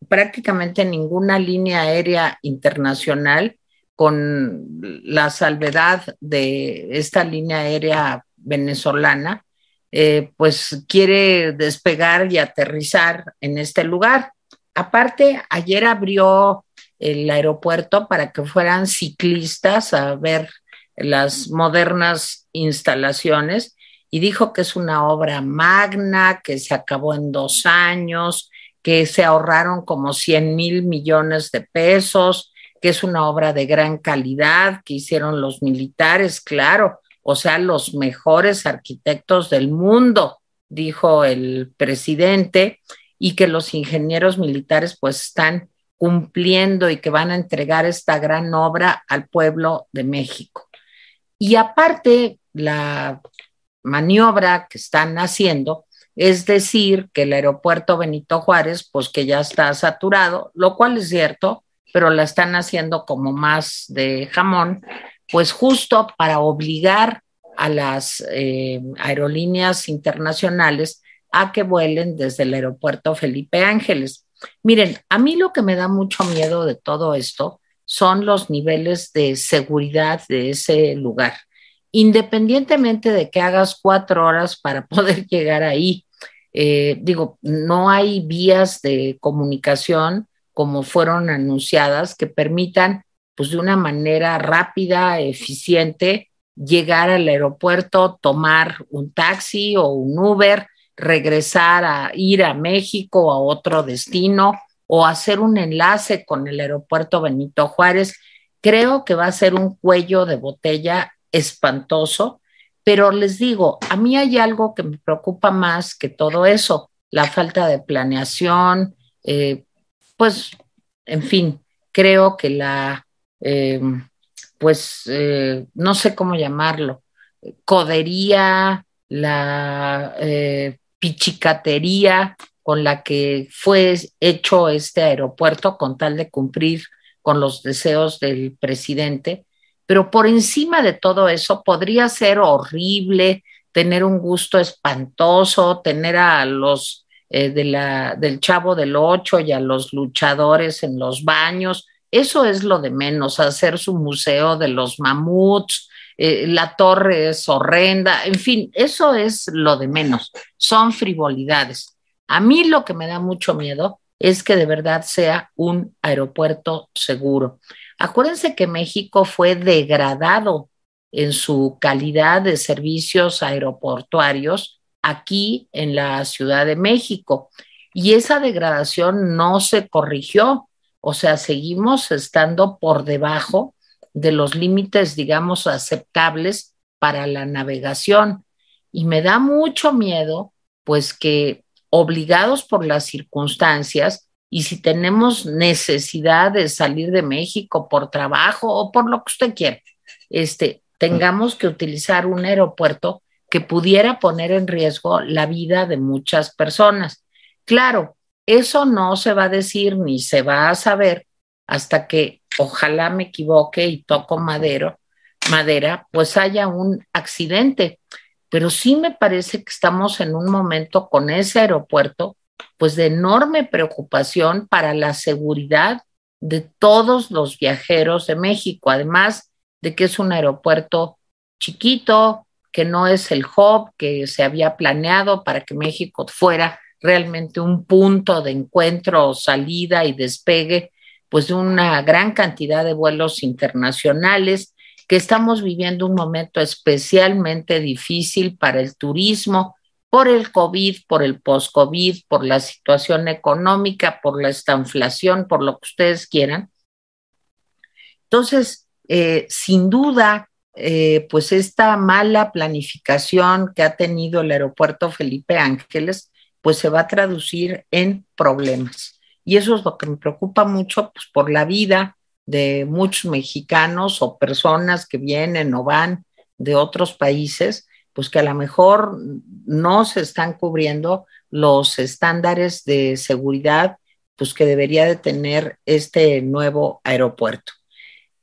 prácticamente ninguna línea aérea internacional, con la salvedad de esta línea aérea venezolana, eh, pues quiere despegar y aterrizar en este lugar. Aparte, ayer abrió el aeropuerto para que fueran ciclistas a ver las modernas instalaciones y dijo que es una obra magna, que se acabó en dos años, que se ahorraron como 100 mil millones de pesos, que es una obra de gran calidad que hicieron los militares, claro, o sea, los mejores arquitectos del mundo, dijo el presidente, y que los ingenieros militares pues están cumpliendo y que van a entregar esta gran obra al pueblo de México. Y aparte, la maniobra que están haciendo es decir que el aeropuerto Benito Juárez, pues que ya está saturado, lo cual es cierto, pero la están haciendo como más de jamón, pues justo para obligar a las eh, aerolíneas internacionales a que vuelen desde el aeropuerto Felipe Ángeles. Miren, a mí lo que me da mucho miedo de todo esto son los niveles de seguridad de ese lugar independientemente de que hagas cuatro horas para poder llegar ahí. Eh, digo, no hay vías de comunicación como fueron anunciadas que permitan, pues de una manera rápida, eficiente, llegar al aeropuerto, tomar un taxi o un Uber, regresar a ir a México a otro destino o hacer un enlace con el aeropuerto Benito Juárez. Creo que va a ser un cuello de botella espantoso, pero les digo, a mí hay algo que me preocupa más que todo eso, la falta de planeación, eh, pues, en fin, creo que la, eh, pues, eh, no sé cómo llamarlo, codería, la pichicatería con la que fue hecho este aeropuerto con tal de cumplir con los deseos del presidente, pero por encima de todo eso podría ser horrible, tener un gusto espantoso, tener a los eh, del chavo del ocho y a los luchadores en los baños. Eso es lo de menos, hacer su museo de los mamuts, eh, la torre es horrenda, en fin, eso es lo de menos, son frivolidades. A mí lo que me da mucho miedo es que de verdad sea un aeropuerto seguro. Acuérdense que México fue degradado en su calidad de servicios aeroportuarios aquí en la Ciudad de México. Y esa degradación no se corrigió, o sea, seguimos estando por debajo de los límites, digamos, aceptables para la navegación. Y me da mucho miedo, pues que obligados por las circunstancias, y si tenemos necesidad de salir de México por trabajo o por lo que usted quiera, este, tengamos que utilizar un aeropuerto que pudiera poner en riesgo la vida de muchas personas. Claro, eso no se va a decir ni se va a saber hasta que, ojalá me equivoque y toco madero, madera, pues haya un accidente. Pero sí me parece que estamos en un momento con ese aeropuerto, pues de enorme preocupación para la seguridad de todos los viajeros de México. Además, de que es un aeropuerto chiquito, que no es el hub que se había planeado para que México fuera realmente un punto de encuentro, salida y despegue, pues de una gran cantidad de vuelos internacionales, que estamos viviendo un momento especialmente difícil para el turismo, por el COVID, por el post-COVID, por la situación económica, por la estanflación, por lo que ustedes quieran. Entonces, eh, sin duda, eh, pues esta mala planificación que ha tenido el aeropuerto Felipe Ángeles, pues se va a traducir en problemas. Y eso es lo que me preocupa mucho, pues por la vida de muchos mexicanos o personas que vienen o van de otros países, pues que a lo mejor no se están cubriendo los estándares de seguridad pues que debería de tener este nuevo aeropuerto.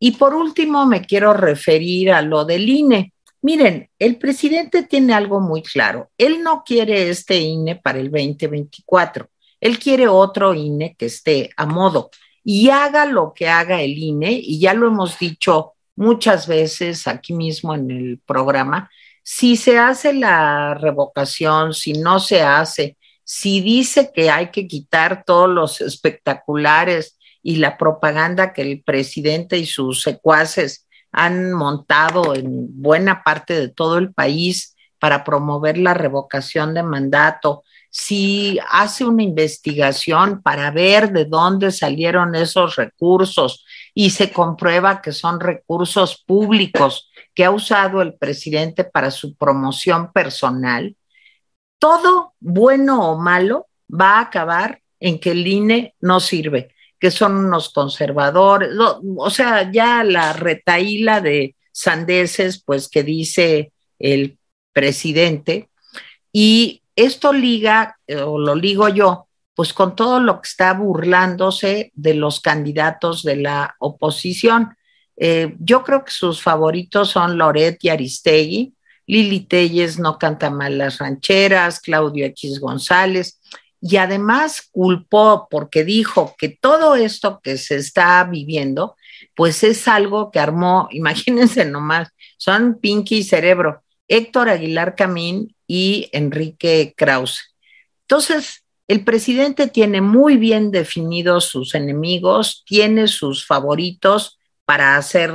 Y por último, me quiero referir a lo del INE. Miren, el presidente tiene algo muy claro. Él no quiere este INE para el 2024. Él quiere otro INE que esté a modo y haga lo que haga el INE, y ya lo hemos dicho muchas veces aquí mismo en el programa, si se hace la revocación, si no se hace, si dice que hay que quitar todos los espectaculares y la propaganda que el presidente y sus secuaces han montado en buena parte de todo el país para promover la revocación de mandato, si hace una investigación para ver de dónde salieron esos recursos y se comprueba que son recursos públicos que ha usado el presidente para su promoción personal, todo bueno o malo va a acabar en que el INE no sirve que son unos conservadores, o sea, ya la retaíla de sandeces, pues que dice el presidente, y esto liga, o lo ligo yo, pues con todo lo que está burlándose de los candidatos de la oposición. Eh, yo creo que sus favoritos son Loret y Aristegui, Lili Telles no canta mal las rancheras, Claudio X González, y además culpó porque dijo que todo esto que se está viviendo, pues es algo que armó, imagínense nomás, son Pinky y Cerebro, Héctor Aguilar Camín y Enrique Krause. Entonces, el presidente tiene muy bien definidos sus enemigos, tiene sus favoritos para hacer,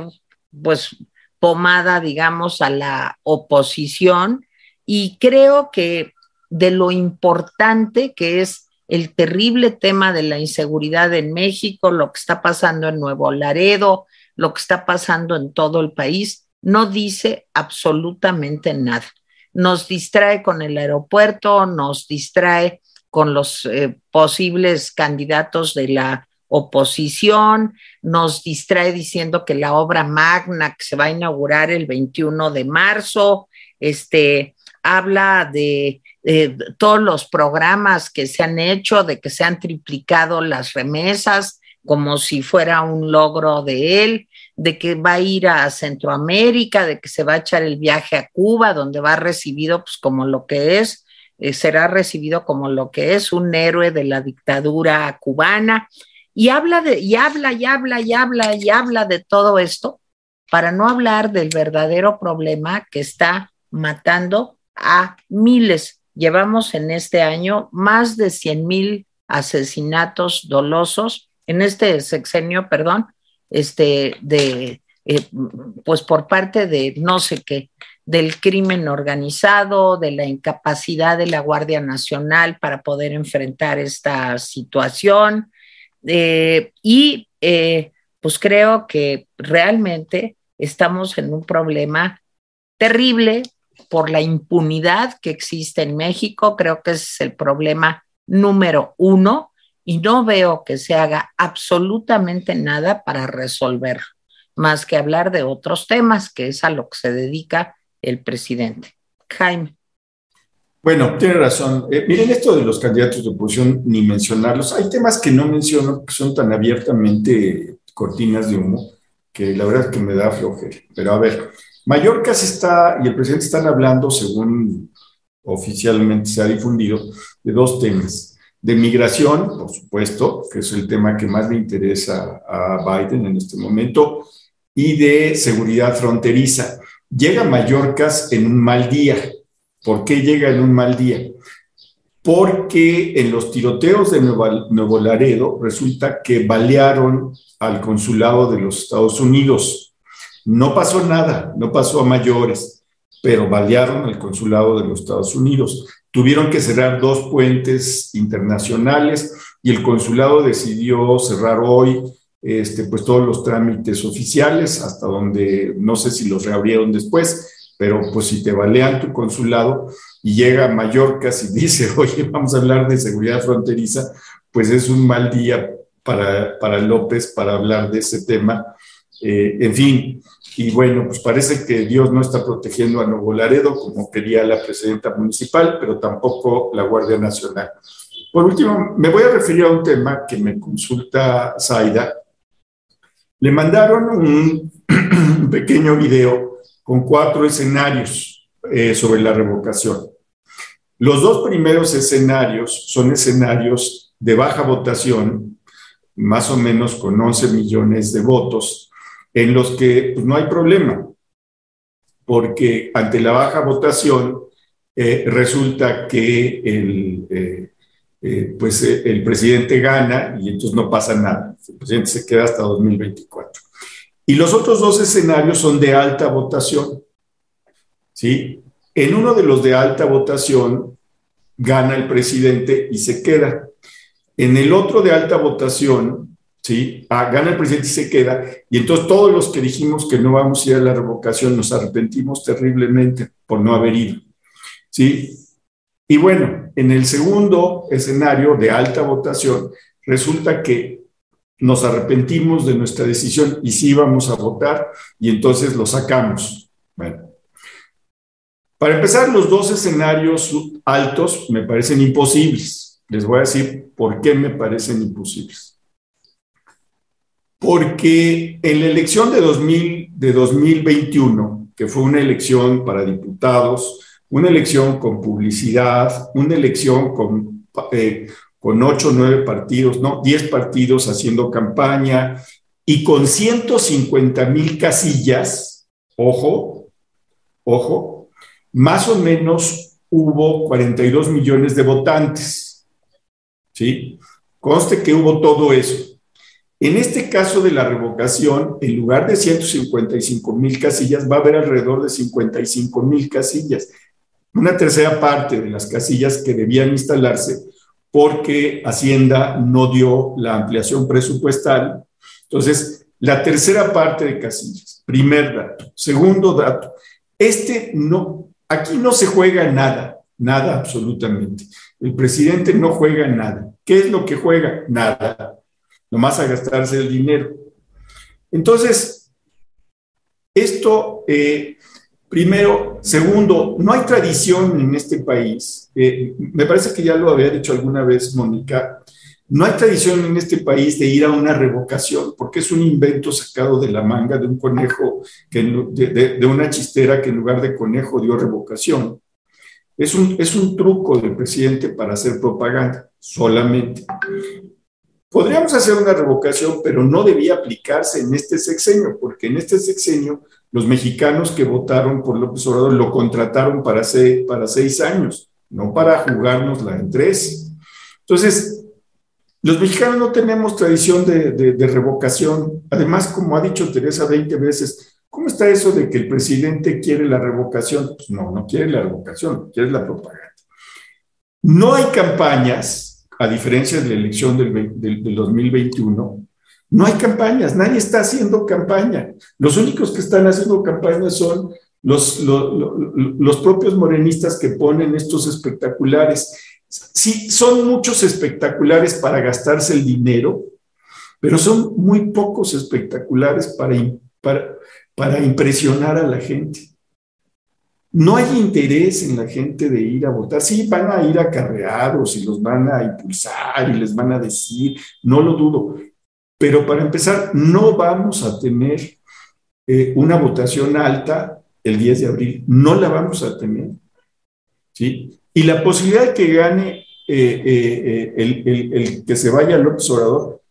pues, pomada, digamos, a la oposición y creo que de lo importante que es el terrible tema de la inseguridad en México, lo que está pasando en Nuevo Laredo, lo que está pasando en todo el país, no dice absolutamente nada. Nos distrae con el aeropuerto, nos distrae con los eh, posibles candidatos de la oposición, nos distrae diciendo que la obra magna que se va a inaugurar el 21 de marzo, este, habla de eh, todos los programas que se han hecho, de que se han triplicado las remesas, como si fuera un logro de él, de que va a ir a Centroamérica, de que se va a echar el viaje a Cuba, donde va recibido pues como lo que es, eh, será recibido como lo que es un héroe de la dictadura cubana. Y habla de, y habla, y habla, y habla, y habla de todo esto, para no hablar del verdadero problema que está matando a miles. Llevamos en este año más de 100 mil asesinatos dolosos, en este sexenio, perdón, este, de eh, pues por parte de no sé qué, del crimen organizado, de la incapacidad de la Guardia Nacional para poder enfrentar esta situación. Eh, y eh, pues creo que realmente estamos en un problema terrible por la impunidad que existe en México. Creo que ese es el problema número uno y no veo que se haga absolutamente nada para resolverlo, más que hablar de otros temas, que es a lo que se dedica el presidente. Jaime. Bueno, tiene razón. Eh, miren, esto de los candidatos de oposición, ni mencionarlos. Hay temas que no menciono que son tan abiertamente cortinas de humo que la verdad es que me da flojera. Pero a ver, Mallorca se está y el presidente están hablando, según oficialmente se ha difundido, de dos temas. De migración, por supuesto, que es el tema que más le interesa a Biden en este momento, y de seguridad fronteriza. Llega Mallorca en un mal día. ¿Por qué llega en un mal día? Porque en los tiroteos de Nuevo Laredo resulta que balearon al consulado de los Estados Unidos. No pasó nada, no pasó a mayores, pero balearon al consulado de los Estados Unidos. Tuvieron que cerrar dos puentes internacionales y el consulado decidió cerrar hoy este, pues todos los trámites oficiales, hasta donde no sé si los reabrieron después, pero pues si te balean tu consulado y llega a Mallorca y dice, oye, vamos a hablar de seguridad fronteriza, pues es un mal día para, para López para hablar de ese tema. Eh, en fin, y bueno, pues parece que Dios no está protegiendo a Nuevo Laredo como quería la presidenta municipal, pero tampoco la Guardia Nacional. Por último, me voy a referir a un tema que me consulta Zaida, le mandaron un pequeño video con cuatro escenarios eh, sobre la revocación. Los dos primeros escenarios son escenarios de baja votación, más o menos con 11 millones de votos, en los que pues, no hay problema, porque ante la baja votación eh, resulta que el, eh, eh, pues el presidente gana y entonces no pasa nada. El presidente se queda hasta 2024. Y los otros dos escenarios son de alta votación. ¿sí? En uno de los de alta votación gana el presidente y se queda. En el otro de alta votación, ¿sí? Gana el presidente y se queda. Y entonces todos los que dijimos que no vamos a ir a la revocación nos arrepentimos terriblemente por no haber ido. ¿sí? Y bueno, en el segundo escenario de alta votación, resulta que nos arrepentimos de nuestra decisión y sí vamos a votar y entonces lo sacamos. Bueno, para empezar, los dos escenarios altos me parecen imposibles. Les voy a decir por qué me parecen imposibles. Porque en la elección de, 2000, de 2021, que fue una elección para diputados, una elección con publicidad, una elección con, eh, con 8 o 9 partidos, no, 10 partidos haciendo campaña y con 150 mil casillas, ojo, ojo, más o menos hubo 42 millones de votantes. ¿Sí? Conste que hubo todo eso. En este caso de la revocación, en lugar de 155 mil casillas, va a haber alrededor de 55 mil casillas una tercera parte de las casillas que debían instalarse porque Hacienda no dio la ampliación presupuestal. Entonces, la tercera parte de casillas, primer dato. Segundo dato, este no, aquí no se juega nada, nada absolutamente. El presidente no juega nada. ¿Qué es lo que juega? Nada. Nomás a gastarse el dinero. Entonces, esto eh, Primero, segundo, no hay tradición en este país. Eh, me parece que ya lo había dicho alguna vez Mónica. No hay tradición en este país de ir a una revocación, porque es un invento sacado de la manga de un conejo, que, de, una chistera que en lugar de conejo dio revocación. Es un, es un truco del presidente para hacer propaganda, solamente. Podríamos hacer una revocación, pero no debía aplicarse en este sexenio, porque en este sexenio los mexicanos que votaron por López Obrador lo contrataron para, seis, años, no para jugárnosla en tres. Entonces, Los mexicanos no tenemos tradición de, revocación. Además, como ha dicho Teresa 20 veces, ¿cómo está eso de que el presidente quiere la revocación? Pues no, no quiere la revocación, quiere la propaganda. No hay campañas, a diferencia de la elección del, del 2021, no hay campañas, nadie está haciendo campaña. Los únicos que están haciendo campaña son los, los, propios morenistas que ponen estos espectaculares. Sí, son muchos espectaculares para gastarse el dinero, pero son muy pocos espectaculares para, para, para impresionar a la gente. No hay interés en la gente de ir a votar. Sí, van a ir acarreados y los van a impulsar y les van a decir, no lo dudo. Pero para empezar, no vamos a tener eh, una votación alta el 10 de abril. No la vamos a tener. ¿sí? Y la posibilidad de que gane eh, eh, el, el, que se vaya al observador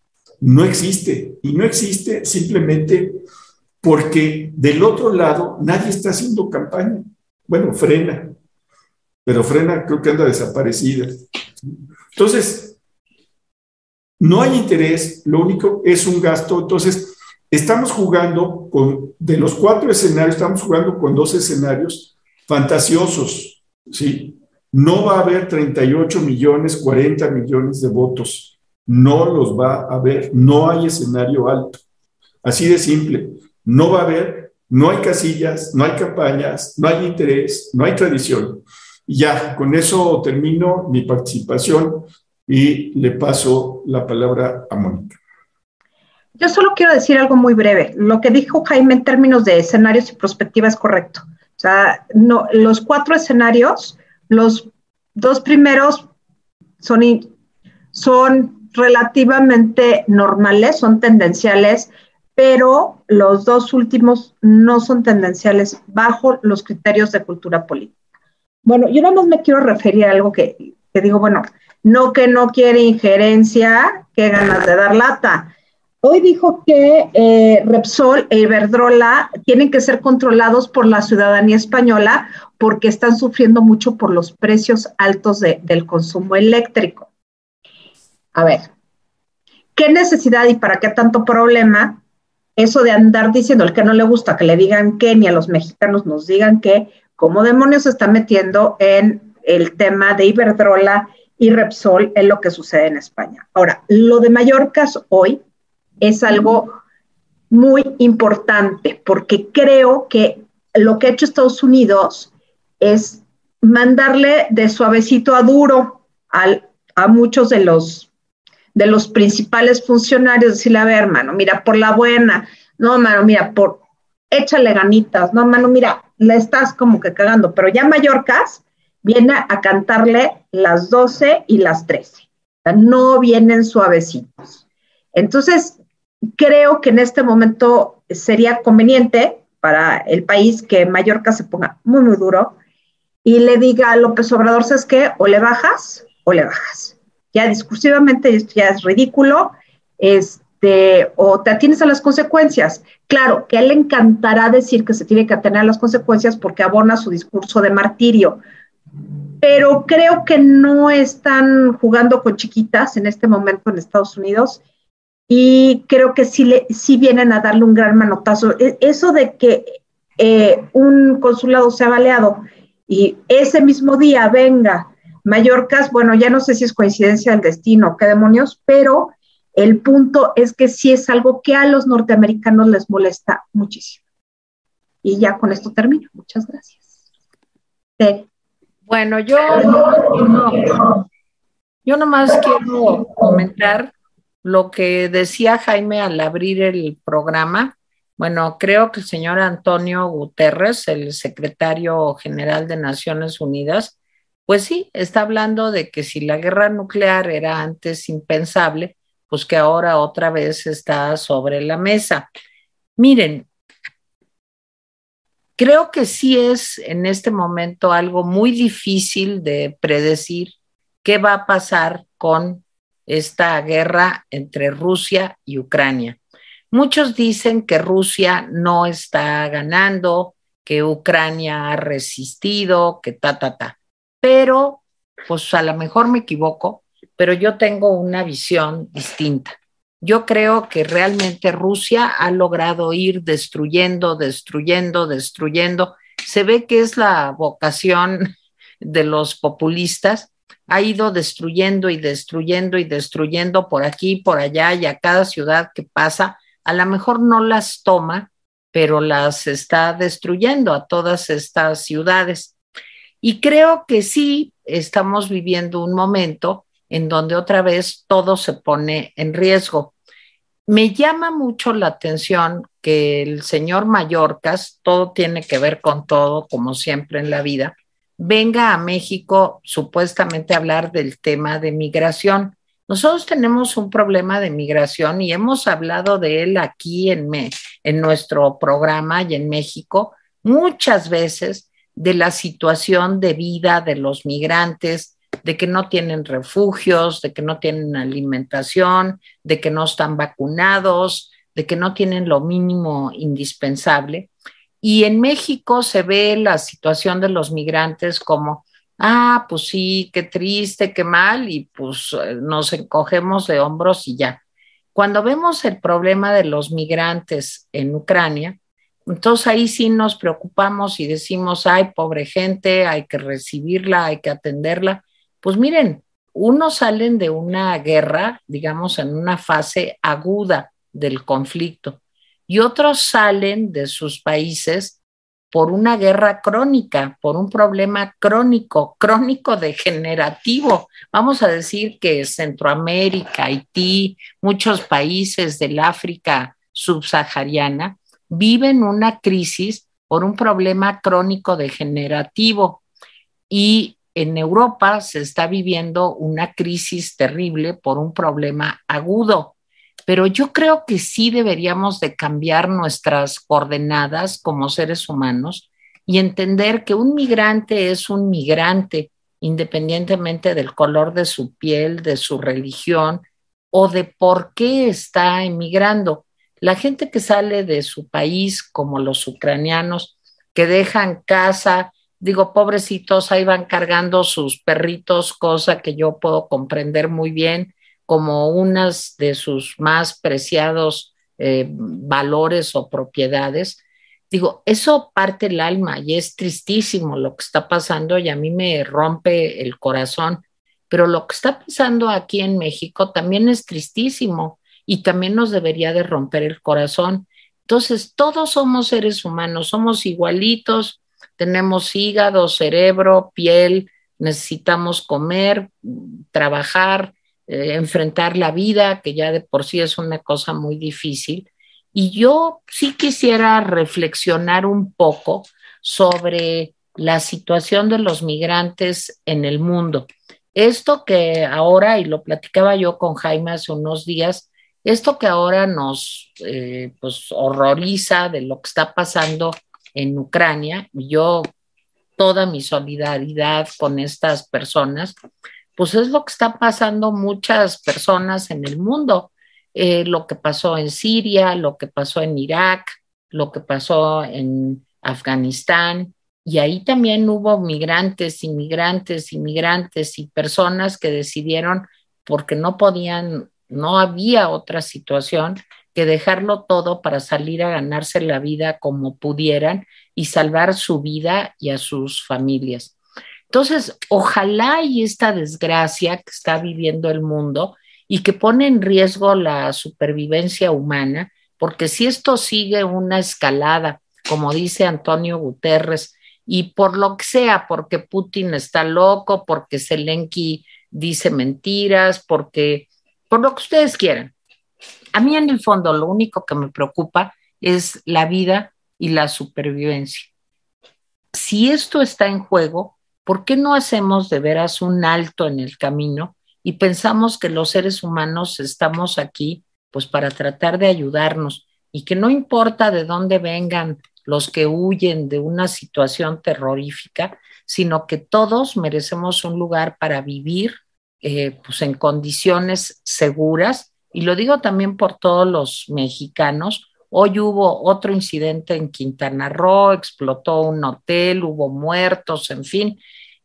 no existe. Y no existe simplemente porque del otro lado nadie está haciendo campaña. Bueno, frena, pero frena creo que anda desaparecida. Entonces, no hay interés, lo único es un gasto. Entonces, estamos jugando con, de los cuatro escenarios, estamos jugando con dos escenarios fantasiosos, ¿sí? No va a haber 38 millones, 40 millones de votos. No los va a haber. No hay escenario alto. Así de simple. No va a haber no hay casillas, no hay campañas, no hay interés, no hay tradición. Ya, con eso termino mi participación y le paso la palabra a Mónica. Yo solo quiero decir algo muy breve. Lo que dijo Jaime en términos de escenarios y perspectiva es correcto. O sea, los cuatro escenarios, los dos primeros son, son relativamente normales, son tendenciales pero los dos últimos no son tendenciales bajo los criterios de cultura política. Bueno, yo nada más me quiero referir a algo que, digo, bueno, no que no quiere injerencia, qué ganas de dar lata. Hoy dijo que eh, Repsol e Iberdrola tienen que ser controlados por la ciudadanía española porque están sufriendo mucho por los precios altos del consumo eléctrico. A ver, ¿qué necesidad y para qué tanto problema eso de andar diciendo el que no le gusta que le digan que, ni a los mexicanos nos digan que, ¿cómo demonios se está metiendo en el tema de Iberdrola y Repsol en lo que sucede en España? Ahora, lo de Mallorca hoy es algo muy importante porque creo que lo que ha hecho Estados Unidos es mandarle de suavecito a duro a muchos de los de los principales funcionarios, decirle, a ver, hermano, mira, por la buena, no, hermano, mira, por, échale ganitas, no, hermano, mira, le estás como que cagando, pero ya Mallorcas viene a cantarle las 12 y las 13, o sea, no vienen suavecitos. Entonces, creo que en este momento sería conveniente para el país que Mallorca se ponga muy, muy duro y le diga a López Obrador, ¿sabes qué? O le bajas o le bajas ya discursivamente esto ya es ridículo, este, o te atienes a las consecuencias. Claro, que a él le encantará decir que se tiene que atener a las consecuencias porque abona su discurso de martirio, pero creo que no están jugando con chiquitas en este momento en Estados Unidos y creo que sí, le, sí vienen a darle un gran manotazo. E, eso de que eh, un consulado sea baleado y ese mismo día venga Mallorcas, bueno, ya no sé si es coincidencia del destino, qué demonios, pero el punto es que sí es algo que a los norteamericanos les molesta muchísimo. Y ya con esto termino. Muchas gracias. Bueno, yo, yo nomás quiero comentar lo que decía Jaime al abrir el programa. Bueno, creo que el señor Antonio Guterres, el secretario general de Naciones Unidas, pues sí, está hablando de que si la guerra nuclear era antes impensable, pues que ahora otra vez está sobre la mesa. Miren, creo que sí es en este momento algo muy difícil de predecir qué va a pasar con esta guerra entre Rusia y Ucrania. Muchos dicen que Rusia no está ganando, que Ucrania ha resistido, que ta, ta, ta pero pues a lo mejor me equivoco, pero yo tengo una visión distinta. Yo creo que realmente Rusia ha logrado ir destruyendo, destruyendo, destruyendo. Se ve que es la vocación de los populistas. Ha ido destruyendo y destruyendo y destruyendo por aquí, por allá y a cada ciudad que pasa. A lo mejor no las toma, pero las está destruyendo a todas estas ciudades. Y creo que sí estamos viviendo un momento en donde otra vez todo se pone en riesgo. Me llama mucho la atención que el señor Mallorcas, todo tiene que ver con todo, como siempre en la vida, venga a México supuestamente a hablar del tema de migración. Nosotros tenemos un problema de migración y hemos hablado de él aquí en, en nuestro programa y en México muchas veces de la situación de vida de los migrantes, de que no tienen refugios, de que no tienen alimentación, de que no están vacunados, de que no tienen lo mínimo indispensable. Y en México se ve la situación de los migrantes como ah, pues sí, qué triste, qué mal, y pues eh, nos encogemos de hombros y ya. Cuando vemos el problema de los migrantes en Ucrania, entonces ahí sí nos preocupamos y decimos, ay, pobre gente, hay que recibirla, hay que atenderla. Pues miren, unos salen de una guerra, digamos, en una fase aguda del conflicto, y otros salen de sus países por una guerra crónica, por un problema crónico, crónico degenerativo. Vamos a decir que Centroamérica, Haití, muchos países del África subsahariana viven una crisis por un problema crónico degenerativo y en Europa se está viviendo una crisis terrible por un problema agudo pero yo creo que sí deberíamos de cambiar nuestras coordenadas como seres humanos y entender que un migrante es un migrante independientemente del color de su piel, de su religión o de por qué está emigrando. La gente que sale de su país, como los ucranianos, que dejan casa, digo, pobrecitos, ahí van cargando sus perritos, cosa que yo puedo comprender muy bien, como unas de sus más preciados eh, valores o propiedades. Digo, eso parte el alma y es tristísimo lo que está pasando y a mí me rompe el corazón, pero lo que está pasando aquí en México también es tristísimo y también nos debería de romper el corazón. Entonces, todos somos seres humanos, somos igualitos, tenemos hígado, cerebro, piel, necesitamos comer, trabajar, eh, enfrentar la vida, que ya de por sí es una cosa muy difícil. Y yo sí quisiera reflexionar un poco sobre la situación de los migrantes en el mundo. Esto que ahora, y lo platicaba yo con Jaime hace unos días, esto que ahora nos eh, pues, horroriza de lo que está pasando en Ucrania, yo toda mi solidaridad con estas personas, pues es lo que está pasando muchas personas en el mundo. Eh, lo que pasó en Siria, lo que pasó en Irak, lo que pasó en Afganistán. Y ahí también hubo migrantes, inmigrantes, inmigrantes y personas que decidieron, porque no podían, no había otra situación, que dejarlo todo para salir a ganarse la vida como pudieran y salvar su vida y a sus familias. Entonces, ojalá y esta desgracia que está viviendo el mundo y que pone en riesgo la supervivencia humana, porque si esto sigue una escalada, como dice Antonio Guterres, y por lo que sea, porque Putin está loco, porque Zelensky dice mentiras, porque por lo que ustedes quieran. A mí en el fondo lo único que me preocupa es la vida y la supervivencia. Si esto está en juego, ¿por qué no hacemos de veras un alto en el camino y pensamos que los seres humanos estamos aquí pues para tratar de ayudarnos y que no importa de dónde vengan los que huyen de una situación terrorífica, sino que todos merecemos un lugar para vivir eh, pues en condiciones seguras. Y lo digo también por todos los mexicanos. Hoy hubo otro incidente en Quintana Roo, explotó un hotel, hubo muertos, en fin.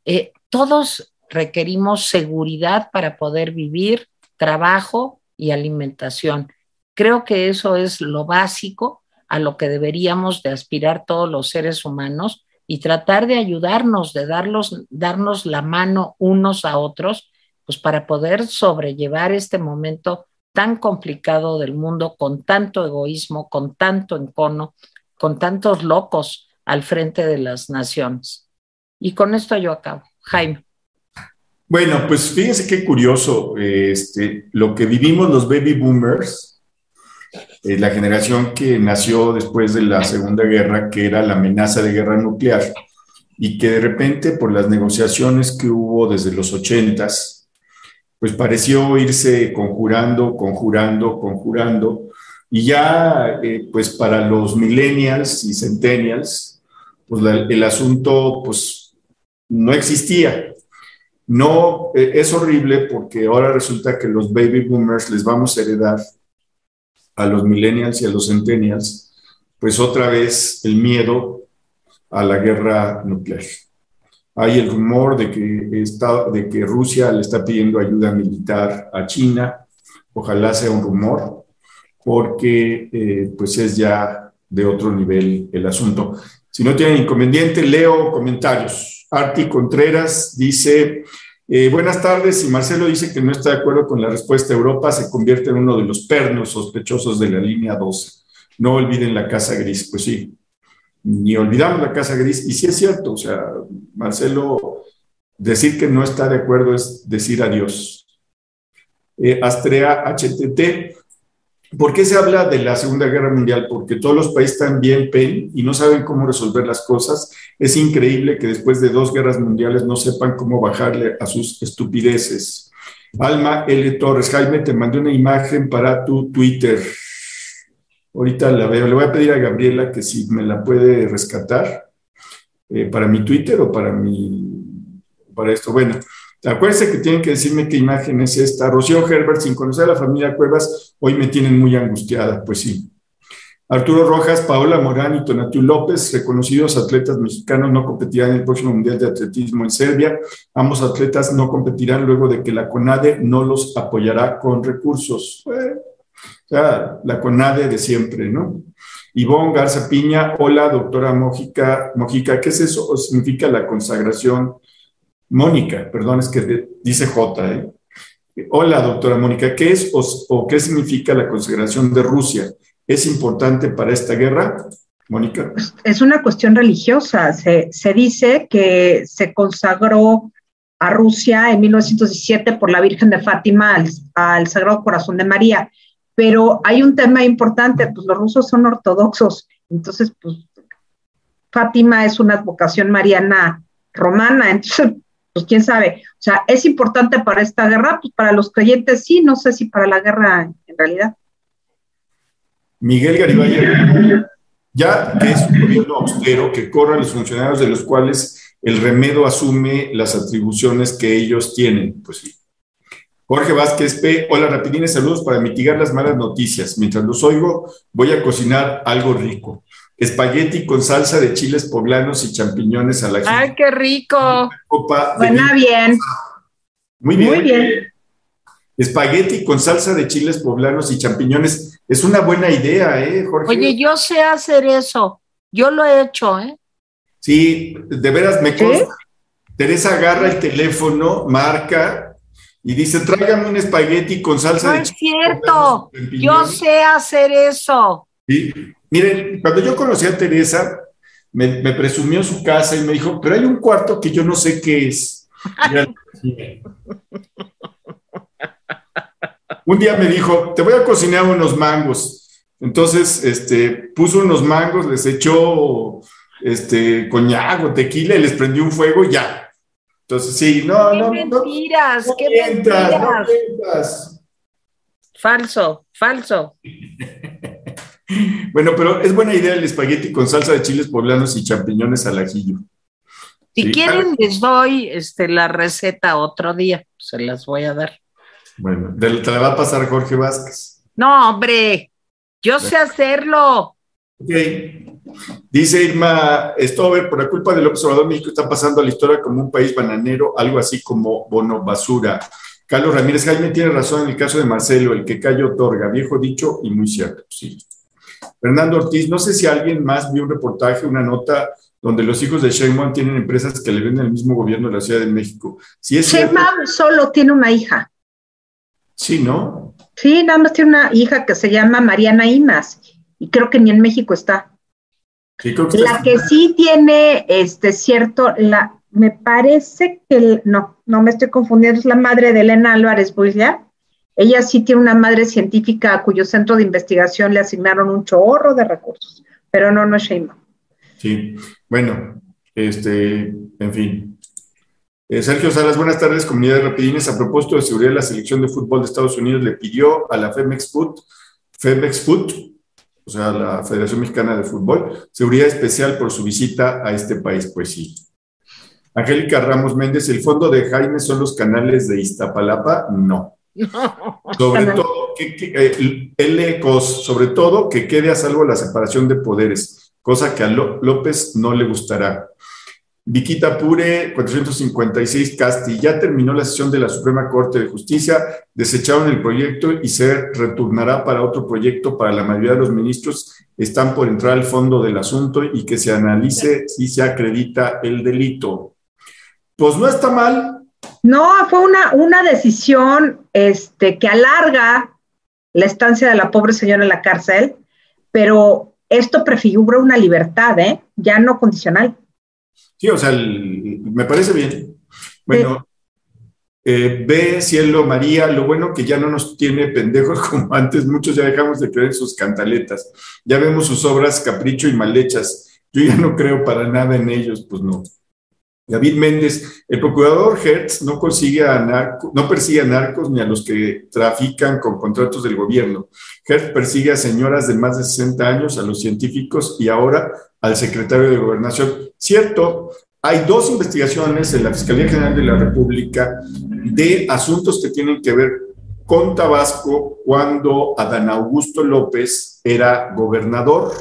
Eh, todos requerimos seguridad para poder vivir, trabajo y alimentación. Creo que eso es lo básico a lo que deberíamos de aspirar todos los seres humanos y tratar de ayudarnos, de darlos, darnos la mano unos a otros, pues para poder sobrellevar este momento tan complicado del mundo con tanto egoísmo, con tanto encono, con tantos locos al frente de las naciones. Y con esto yo acabo. Jaime. Bueno, pues fíjense qué curioso, este, lo que vivimos los baby boomers, eh, la generación que nació después de la Segunda Guerra, que era la amenaza de guerra nuclear, y que de repente por las negociaciones que hubo desde los ochentas, pues pareció irse conjurando, conjurando, conjurando, y ya eh, pues para los millennials y centennials, pues el asunto pues no existía. No, eh, es horrible porque ahora resulta que los baby boomers les vamos a heredar a los millennials y a los centennials, pues otra vez el miedo a la guerra nuclear. Hay el rumor de que, está, de que Rusia le está pidiendo ayuda militar a China. Ojalá sea un rumor, porque eh, pues es ya de otro nivel el asunto. Si no tienen inconveniente, leo comentarios. Arti Contreras dice, eh, buenas tardes, y Marcelo dice que no está de acuerdo con la respuesta. Europa se convierte en uno de los pernos sospechosos de la línea 12. No olviden la casa gris. Pues sí, ni olvidamos la casa gris. Y sí es cierto, o sea, Marcelo, decir que no está de acuerdo es decir adiós. Eh, Astrea HTT, ¿Por qué se habla de la Segunda Guerra Mundial? Porque todos los países están bien pen y no saben cómo resolver las cosas. Es increíble que después de dos guerras mundiales no sepan cómo bajarle a sus estupideces. Alma L. Torres, Jaime, te mandé una imagen para tu Twitter. Ahorita la veo. Le voy a pedir a Gabriela que si me la puede rescatar eh, para mi Twitter o para mi, para esto. Bueno, Acuérdense que tienen que decirme qué imagen es esta. Rocío Herbert, sin conocer a la familia Cuevas, hoy me tienen muy angustiada, pues sí. Arturo Rojas, Paola Morán y Tonatiuh López, reconocidos atletas mexicanos, no competirán en el próximo Mundial de Atletismo en Serbia. Ambos atletas no competirán luego de que la CONADE no los apoyará con recursos. O la CONADE de siempre, ¿no? Ivonne Garza Piña, hola, doctora Mojica, Mojica, ¿qué es eso? ¿Significa la consagración Mónica, perdón, es que dice J. ¿eh? Hola, doctora Mónica, ¿qué es o, qué significa la consagración de Rusia? ¿Es importante para esta guerra? Mónica. Es una cuestión religiosa. Se, dice que se consagró a Rusia en 1917 por la Virgen de Fátima al, Sagrado Corazón de María. Pero hay un tema importante, pues los rusos son ortodoxos, entonces, pues Fátima es una advocación mariana romana, entonces pues quién sabe. O sea, ¿es importante para esta guerra? Pues para los creyentes sí, no sé si para la guerra en realidad. Miguel Garibay, ya que es un gobierno austero que corre a los funcionarios de los cuales el remedio asume las atribuciones que ellos tienen, pues sí. Jorge Vázquez P. Hola, rapidines, saludos para mitigar las malas noticias. Mientras los oigo, voy a cocinar algo rico espagueti con salsa de chiles poblanos y champiñones a la ¡Ay, qué rico! Suena bien. Muy bien. Muy bien. Espagueti con salsa de chiles poblanos y champiñones. Es una buena idea, ¿eh, Jorge? Oye, yo sé hacer eso. Yo lo he hecho, ¿eh? Sí, de veras me consta. Teresa agarra el teléfono, marca y dice, tráigame un espagueti con salsa no de es cierto. Yo sé hacer eso. Sí. Miren, cuando yo conocí a Teresa, me, presumió su casa y me dijo, pero hay un cuarto que yo no sé qué es. un día me dijo, te voy a cocinar unos mangos. Entonces, este, puso unos mangos, les echó este, coñac o tequila y les prendió un fuego y ya. Entonces, sí, no, ¿Qué no. Mentiras, no, qué mentiras. falso, falso. Bueno, pero es buena idea el espagueti con salsa de chiles poblanos y champiñones al ajillo. Si quieren, les doy este, la receta otro día, se las voy a dar. Bueno, te la va a pasar Jorge Vázquez. No, hombre, yo sé hacerlo. Ok. Dice Irma Stover, por la culpa del observador México está pasando a la historia como un país bananero, algo así como bono basura. Carlos Ramírez Jaime tiene razón en el caso de Marcelo, el que calle otorga, viejo dicho y muy cierto, sí. Fernando Ortiz, no sé si alguien más vio un reportaje, una nota donde los hijos de Sheinbaum tienen empresas que le venden al mismo gobierno de la Ciudad de México. Si es Sheinbaum solo tiene una hija. Sí, ¿no? Sí, nada más tiene una hija que se llama Mariana Imas y creo que ni en México está. La que sí tiene este cierto, la, me parece que no, no me estoy confundiendo, es la madre de Elena Álvarez ya ella sí tiene una madre científica a cuyo centro de investigación le asignaron un chorro de recursos, pero no, no es Sheinbaum. Sí, bueno, este, en fin. Eh, Sergio Salas, buenas tardes, comunidad de Rapidines. A propósito de seguridad, la selección de fútbol de Estados Unidos le pidió a la Femex Foot, Femex Foot, o sea, la Federación Mexicana de Fútbol, seguridad especial por su visita a este país. Pues sí. Angélica Ramos Méndez, ¿el fondo de Jaime son los canales de Iztapalapa? No. Sobre todo, que, eh, sobre todo que quede a salvo la separación de poderes, cosa que a López no le gustará. Viquita Pure, 456 Casti, ya terminó la sesión de la Suprema Corte de Justicia, desecharon el proyecto y se retornará para otro proyecto para la mayoría de los ministros. Están por entrar al fondo del asunto y que se analice si se acredita el delito. Pues no está mal, no, fue una, una decisión este, que alarga la estancia de la pobre señora en la cárcel, pero esto prefigura una libertad, ¿eh? Ya no condicional. Sí, o sea, me parece bien. Bueno, eh, ve, cielo, María, lo bueno que ya no nos tiene pendejos como antes, muchos ya dejamos de creer en sus cantaletas. Ya vemos sus obras capricho y mal hechas. Yo ya no creo para nada en ellos, pues no. David Méndez, el procurador Hertz no, consigue a no persigue a narcos ni a los que trafican con contratos del gobierno. Hertz persigue a señoras de más de 60 años, a los científicos y ahora al secretario de Gobernación. Cierto, hay dos investigaciones en la Fiscalía General de la República de asuntos que tienen que ver con Tabasco cuando Adán Augusto López era gobernador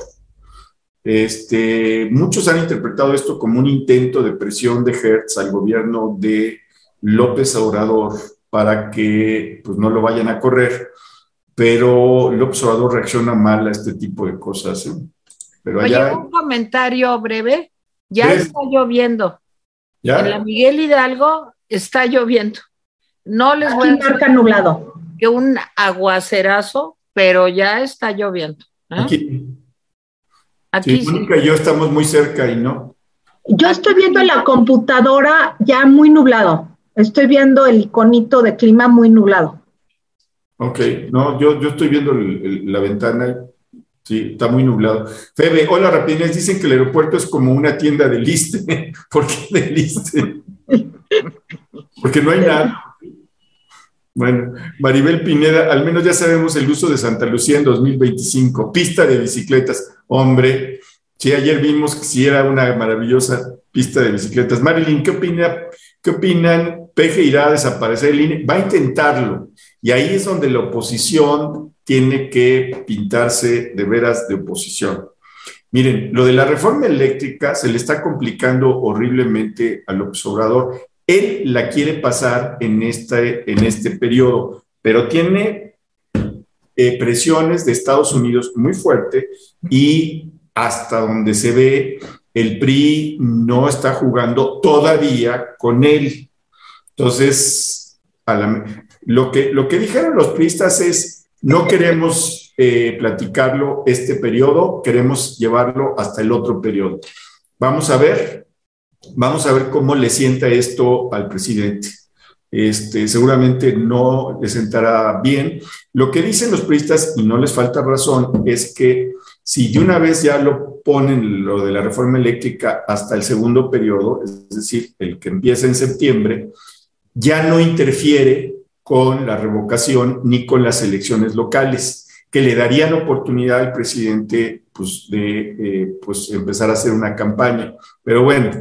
este, muchos han interpretado esto como un intento de presión de Hertz al gobierno de López Obrador para que pues, no lo vayan a correr, pero López Obrador reacciona mal a este tipo de cosas. ¿eh? Pero Oye, un comentario breve. Ya está lloviendo. En la Miguel Hidalgo está lloviendo. No les voy a decir nublado. que un aguacerazo, pero ya está lloviendo. ¿eh? Aquí, Aquí sí, y yo estamos muy cerca y no. Yo estoy viendo en la computadora ya muy nublado. Estoy viendo el iconito de clima muy nublado. Ok, no, yo, yo estoy viendo la ventana. Sí, está muy nublado. Febe, hola Rapines, dicen que el aeropuerto es como una tienda de liste. ¿Por qué de liste? Porque no hay nada. Bueno, Maribel Pineda, al menos ya sabemos el uso de Santa Lucía en 2025. Pista de bicicletas. Hombre, sí, ayer vimos que sí era una maravillosa pista de bicicletas. Marilyn, ¿qué, opina, qué opinan? Peje irá a desaparecer el INE. Va a intentarlo. Y ahí es donde la oposición tiene que pintarse de veras de oposición. Miren, lo de la reforma eléctrica se le está complicando horriblemente al observador. Él la quiere pasar en este, en este periodo, pero tiene eh, presiones de Estados Unidos muy fuerte y hasta donde se ve, el PRI no está jugando todavía con él. Entonces, lo, que, lo que dijeron los priistas es, no queremos eh, platicarlo este periodo, queremos llevarlo hasta el otro periodo. Vamos a ver Vamos a ver cómo le sienta esto al presidente. Este, seguramente no le sentará bien. Lo que dicen los periodistas, y no les falta razón, es que si de una vez ya lo ponen lo de la reforma eléctrica hasta el segundo periodo, es decir, el que empieza en septiembre, ya no interfiere con la revocación ni con las elecciones locales, que le darían oportunidad al presidente pues, de eh, pues, empezar a hacer una campaña. Pero bueno,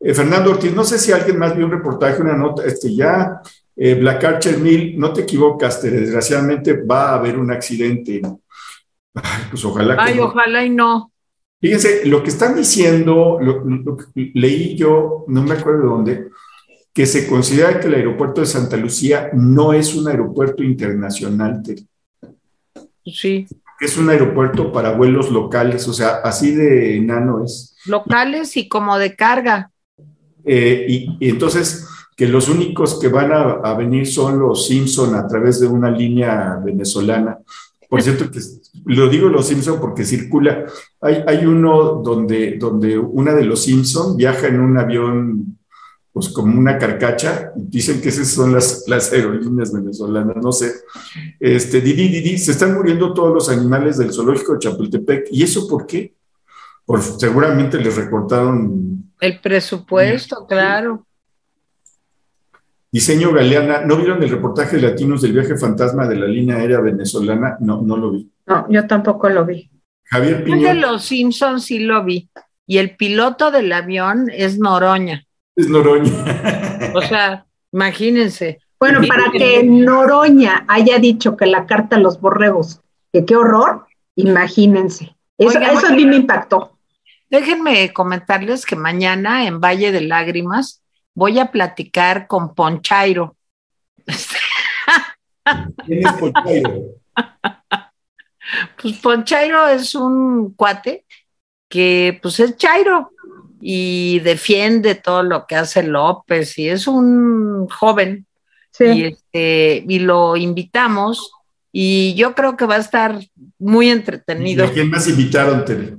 eh, Fernando Ortiz, no sé si alguien más vio un reportaje, una nota, este ya, eh, Black Archer Mill, no te equivocas, desgraciadamente va a haber un accidente. Ay, pues ojalá. Ay, ojalá y no. Fíjense, lo que están diciendo, lo, que leí yo, no me acuerdo de dónde, que se considera que el aeropuerto de Santa Lucía no es un aeropuerto internacional. Sí. Es un aeropuerto para vuelos locales, o sea, así de enano es. Locales y como de carga. Eh, y, entonces, que los únicos que van a, venir son los Simpson a través de una línea venezolana. Por cierto, que lo digo los Simpson porque circula. Hay, hay uno donde, donde una de los Simpson viaja en un avión, pues como una carcacha. Dicen que esas son las, las aerolíneas venezolanas, no sé. Este, Didi, Didi, se están muriendo todos los animales del zoológico de Chapultepec. ¿Y eso por qué? Por, seguramente les recortaron. El presupuesto, claro. Diseño Galeana, ¿no vieron el reportaje de Latinos del viaje fantasma de la línea aérea venezolana? No, no lo vi. No, yo tampoco lo vi. Javier Piñón. de los Simpsons sí lo vi. Y el piloto del avión es Noroña. Es Noroña. o sea, imagínense. Bueno, para que Noroña haya dicho que la carta a los borregos, que qué horror, imagínense. Eso, eso a mí me impactó. Déjenme comentarles que mañana en Valle de Lágrimas voy a platicar con Ponchairo. ¿Quién es Ponchairo? Pues Ponchairo es un cuate que pues es Chairo y defiende todo lo que hace López y es un joven sí. y, este, y lo invitamos y yo creo que va a estar muy entretenido. ¿A quién más invitaron, Tere?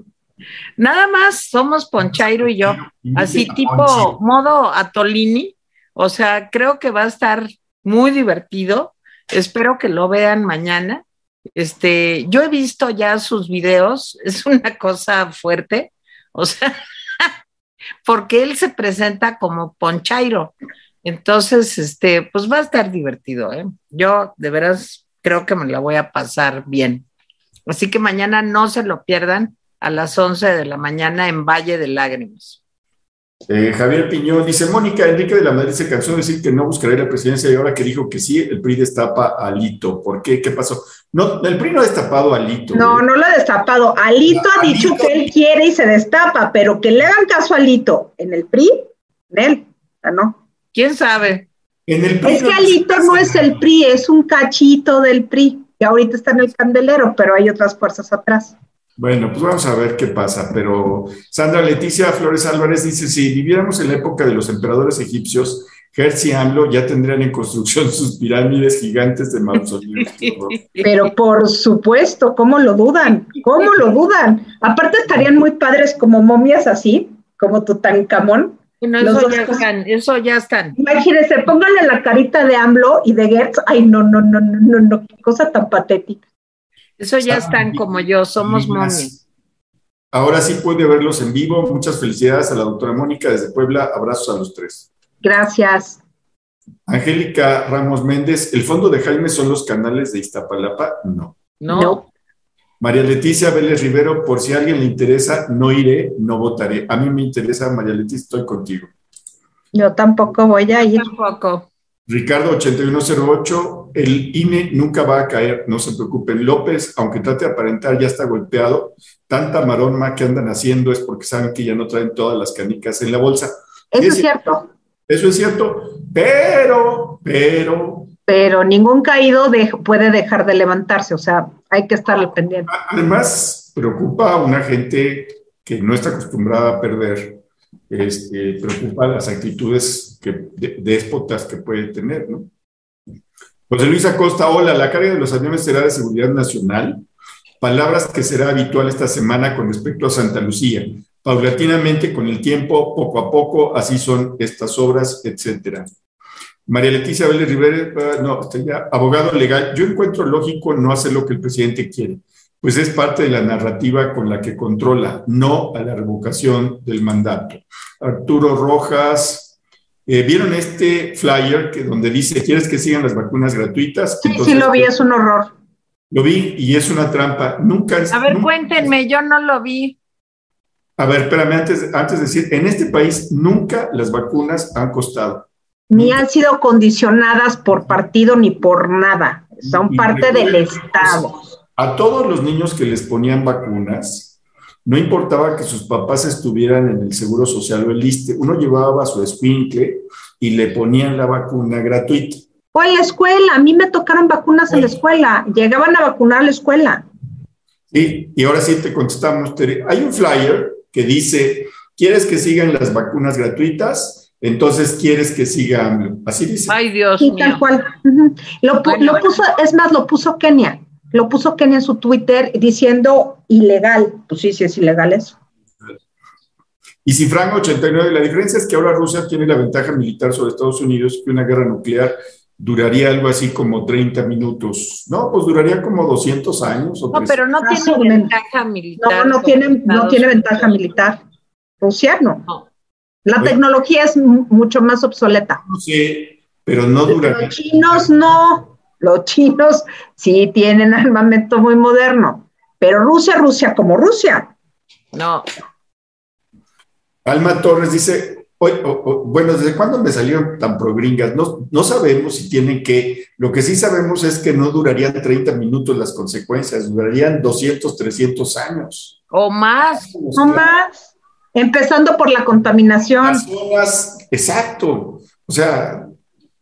Nada más somos Ponchairo y yo, así tipo modo Atolini, o sea, creo que va a estar muy divertido. Espero que lo vean mañana. Este, yo he visto ya sus videos, es una cosa fuerte, o sea, porque él se presenta como Ponchairo. Entonces, este, pues va a estar divertido, ¿eh? Yo de veras creo que me la voy a pasar bien. Así que mañana no se lo pierdan a las 11 de la mañana en Valle de Lágrimas. Eh, Javier Piñón dice, Mónica Enrique de la Madrid se cansó de decir que no buscaría la presidencia y ahora que dijo que sí, el PRI destapa a Alito. ¿Por qué? ¿Qué pasó? No, el PRI no ha destapado a Alito. No, ¿eh? no lo ha destapado. Alito ha dicho que él quiere y se destapa, pero que le hagan caso a Alito en el PRI, en él, ¿no? ¿Quién sabe? En el es que Alito no es el PRI, es un cachito del PRI, que ahorita está en el candelero, pero hay otras fuerzas atrás. Bueno, pues vamos a ver qué pasa, pero Sandra Leticia Flores Álvarez dice, si viviéramos en la época de los emperadores egipcios, Hertz y AMLO ya tendrían en construcción sus pirámides gigantes de mausoleos. Pero por supuesto, ¿cómo lo dudan? ¿Cómo lo dudan? Aparte estarían muy padres como momias así, como Tutankamón. No, eso, ya están, eso ya están. Imagínense, pónganle la carita de AMLO y de Gertz. Ay, no, no, no, no, no, no, qué cosa tan patética. Eso ya están como yo, somos momias. Ahora sí puede verlos en vivo. Muchas felicidades a la doctora Mónica desde Puebla. Abrazos a los tres. Gracias. Angélica Ramos Méndez, ¿el fondo de Jaime son los canales de Iztapalapa? No. No. María Leticia Vélez Rivero, por si a alguien le interesa, no iré, no votaré. A mí me interesa, María Leticia, estoy contigo. Yo tampoco voy a ir. Tampoco. Ricardo 8108, el INE nunca va a caer, no se preocupen. López, aunque trate de aparentar, ya está golpeado. Tanta maroma que andan haciendo es porque saben que ya no traen todas las canicas en la bolsa. Eso es cierto. Eso es cierto, pero, pero... Pero ningún caído puede dejar de levantarse, o sea, hay que estar al pendiente. Además, preocupa a una gente que no está acostumbrada a perder este, preocupa las actitudes que, déspotas que puede tener, ¿no? José Luis Acosta, hola, la carga de los aviones será de seguridad nacional. Palabras que será habitual esta semana con respecto a Santa Lucía. Paulatinamente, con el tiempo, poco a poco, así son estas obras, etcétera. María Leticia Vélez Rivera, no, abogado legal, yo encuentro lógico no hacer lo que el presidente quiere pues es parte de la narrativa con la que controla, no a la revocación del mandato. Arturo Rojas, eh, ¿vieron este flyer que donde dice, ¿quieres que sigan las vacunas gratuitas? Sí, sí lo vi, es un horror. Lo vi y es una trampa. Nunca. A ver, cuéntenme, yo no lo vi. A ver, espérame, antes, antes de decir, en este país nunca las vacunas han costado. Ni han sido condicionadas por partido ni por nada. Son parte del Estado a todos los niños que les ponían vacunas, no importaba que sus papás estuvieran en el Seguro Social o el ISTE, uno llevaba a su escuincle y le ponían la vacuna gratuita. O en la escuela, a mí me tocaron vacunas en la escuela, llegaban a vacunar a la escuela. Sí, y ahora sí te contestamos, Hay un flyer que dice, ¿quieres que sigan las vacunas gratuitas? Entonces quieres que sigan, así dice. Ay, Dios mío. Tal cual. lo, lo puso, es más, lo puso Kenia. Lo puso Kenia en su Twitter diciendo ilegal. Pues sí, sí es ilegal eso. Y si Frank 89, la diferencia es que ahora Rusia tiene la ventaja militar sobre Estados Unidos que una guerra nuclear duraría algo así como 30 minutos. No, pues duraría como 200 años. O no, pero no tiene ventaja militar. No, no tiene, no tiene ventaja militar. Rusia no. La tecnología es mucho más obsoleta. No sé, pero no duraría. Los chinos no. Los chinos sí tienen armamento muy moderno. Pero Rusia, Rusia como Rusia. No. Alma Torres dice, bueno, ¿desde cuándo me salieron tan progringas? No, no sabemos si tienen que, lo que sí sabemos es que no durarían 30 minutos las consecuencias, durarían 200, 300 años. O más. O más. Empezando por la contaminación. exacto. O sea,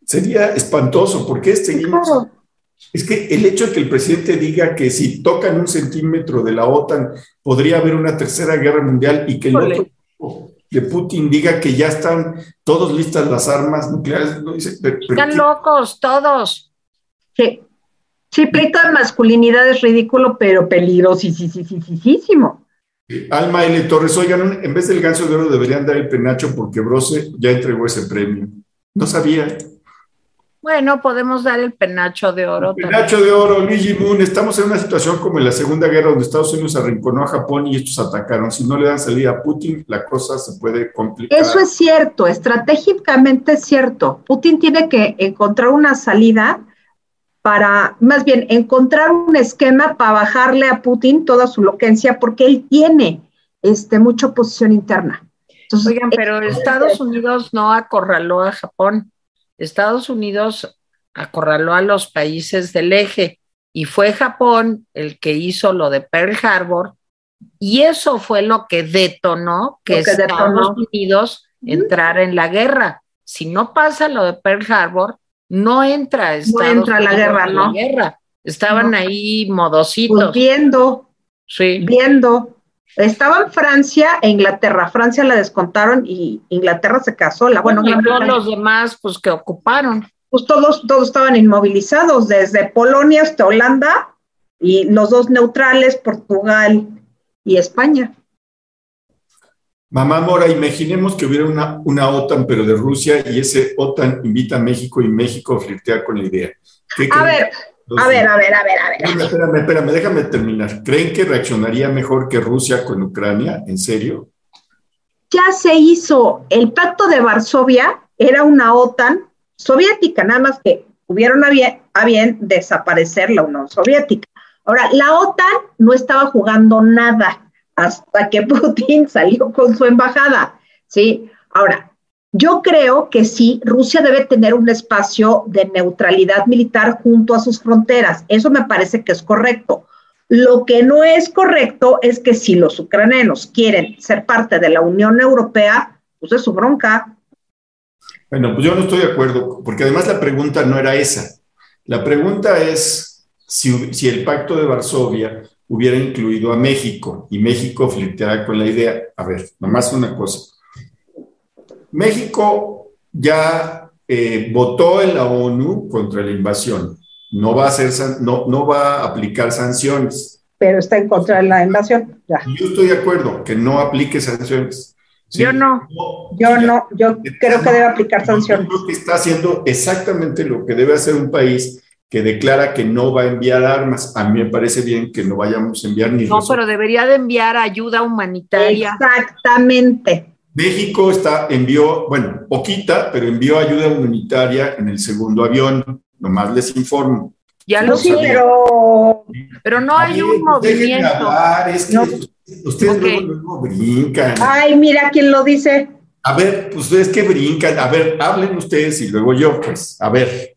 sería espantoso, porque seguimos... Es que el hecho de que el presidente diga que si tocan un centímetro de la OTAN podría haber una tercera guerra mundial y que el otro que Putin diga que ya están todos listas las armas nucleares. No dice, están locos todos. Sí. Sí, pleito de masculinidad es ridículo, pero peligrosísimo. Alma L. Torres, oigan, en vez del ganso de oro deberían dar el penacho porque Brose ya entregó ese premio. No sabía. Bueno, podemos dar el penacho de oro. El penacho de oro, Luigi Moon. Estamos en una situación como en la Segunda Guerra, donde Estados Unidos arrinconó a Japón y estos atacaron. Si no le dan salida a Putin, la cosa se puede complicar. Eso es cierto, estratégicamente es cierto. Putin tiene que encontrar una salida para, más bien, encontrar un esquema para bajarle a Putin toda su loquencia, porque él tiene este, mucha oposición interna. Oigan, pero Estados Unidos no acorraló a Japón. Estados Unidos acorraló a los países del eje y fue Japón el que hizo lo de Pearl Harbor y eso fue lo que detonó que, Estados Unidos entrara en la guerra. Si no pasa lo de Pearl Harbor, no entra Estados no entra la guerra, en ¿no? guerra. Estaban ahí modositos. Pues viendo, sí. viendo. Estaba en Francia e Inglaterra. Francia la descontaron y Inglaterra se casó. La, bueno, y todos los demás, pues que ocuparon. Pues todos, todos estaban inmovilizados, desde Polonia hasta Holanda y los dos neutrales, Portugal y España. Mamá Mora, imaginemos que hubiera una, una OTAN, pero de Rusia, y ese OTAN invita a México y México flirtea con la idea. A ver, a ver, a ver, a ver, a ver. Espérame, espérame, déjame terminar. ¿Creen que reaccionaría mejor que Rusia con Ucrania? ¿En serio? Ya se hizo. El pacto de Varsovia era una OTAN soviética, nada más que hubieron a bien, a bien desaparecer la Unión Soviética. Ahora, la OTAN no estaba jugando nada hasta que Putin salió con su embajada, ¿sí? Ahora, yo creo que sí, Rusia debe tener un espacio de neutralidad militar junto a sus fronteras. Eso me parece que es correcto. Lo que no es correcto es que si los ucranianos quieren ser parte de la Unión Europea, pues es su bronca. Bueno, pues yo no estoy de acuerdo, porque además la pregunta no era esa. La pregunta es si, si el pacto de Varsovia hubiera incluido a México y México flirteara con la idea. A ver, nomás una cosa México ya eh, votó en la ONU contra la invasión. No va a hacer, no, no va a aplicar sanciones. Pero está en contra de la invasión. Ya. Yo estoy de acuerdo que no aplique sanciones. yo no, yo no, yo creo que debe aplicar sanciones. Yo creo que está haciendo exactamente lo que debe hacer un país que declara que no va a enviar armas. A mí me parece bien que no vayamos a enviar ni. No, pero debería de enviar ayuda humanitaria. Exactamente. México está, envió, bueno, poquita, pero envió ayuda humanitaria en el segundo avión, nomás les informo. Ya lo sé, pero, pero no hay un movimiento. ustedes luego, brincan. Ay, mira quién lo dice. A ver, pues ustedes que brincan, a ver, hablen ustedes y luego yo, pues, a ver.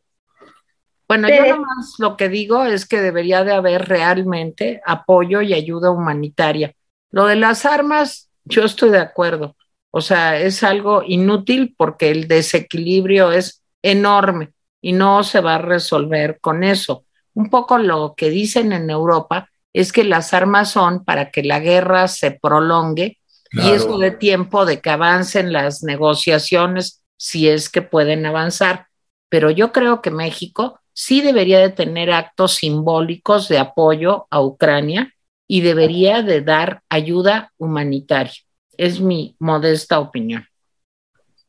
Bueno, yo nomás lo que digo es que debería de haber realmente apoyo y ayuda humanitaria Lo de las armas, yo estoy de acuerdo. O sea, es algo inútil porque el desequilibrio es enorme y no se va a resolver con eso. Un poco lo que dicen en Europa es que las armas son para que la guerra se prolongue y eso de tiempo de que avancen las negociaciones si es que pueden avanzar. Pero yo creo que México sí debería de tener actos simbólicos de apoyo a Ucrania y debería de dar ayuda humanitaria. Es mi modesta opinión.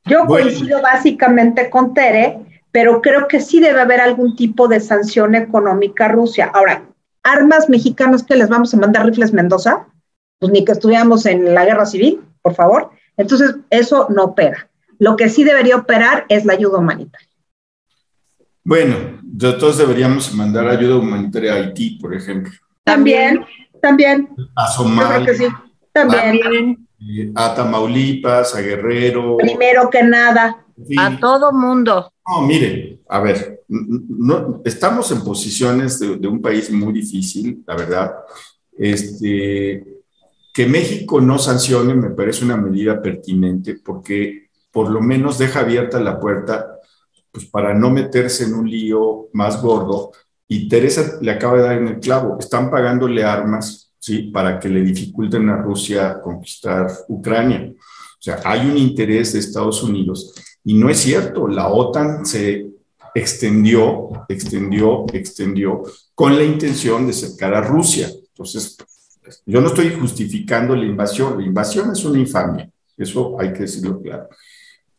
Yo coincido básicamente con Tere, pero creo que sí debe haber algún tipo de sanción económica a Rusia. Ahora, armas mexicanas que les vamos a mandar rifles Mendoza, pues ni que estuviéramos en la guerra civil, por favor. Entonces, eso no opera. Lo que sí debería operar es la ayuda humanitaria. Bueno, todos deberíamos mandar ayuda humanitaria a Haití, por ejemplo. También, también. A Somalia. sí. También. A, Tamaulipas, a Guerrero. Primero que nada. A todo mundo. No, mire, a ver, no, estamos en posiciones de, un país muy difícil, la verdad. Este, que México no sancione me parece una medida pertinente porque por lo menos deja abierta la puerta pues, para no meterse en un lío más gordo. Y Teresa le acaba de dar en el clavo, están pagándole armas ¿sí? para que le dificulten a Rusia conquistar Ucrania. O sea, hay un interés de Estados Unidos y no es cierto, la OTAN se extendió, extendió, extendió con la intención de cercar a Rusia. Entonces, yo no estoy justificando la invasión, la invasión es una infamia, eso hay que decirlo claro,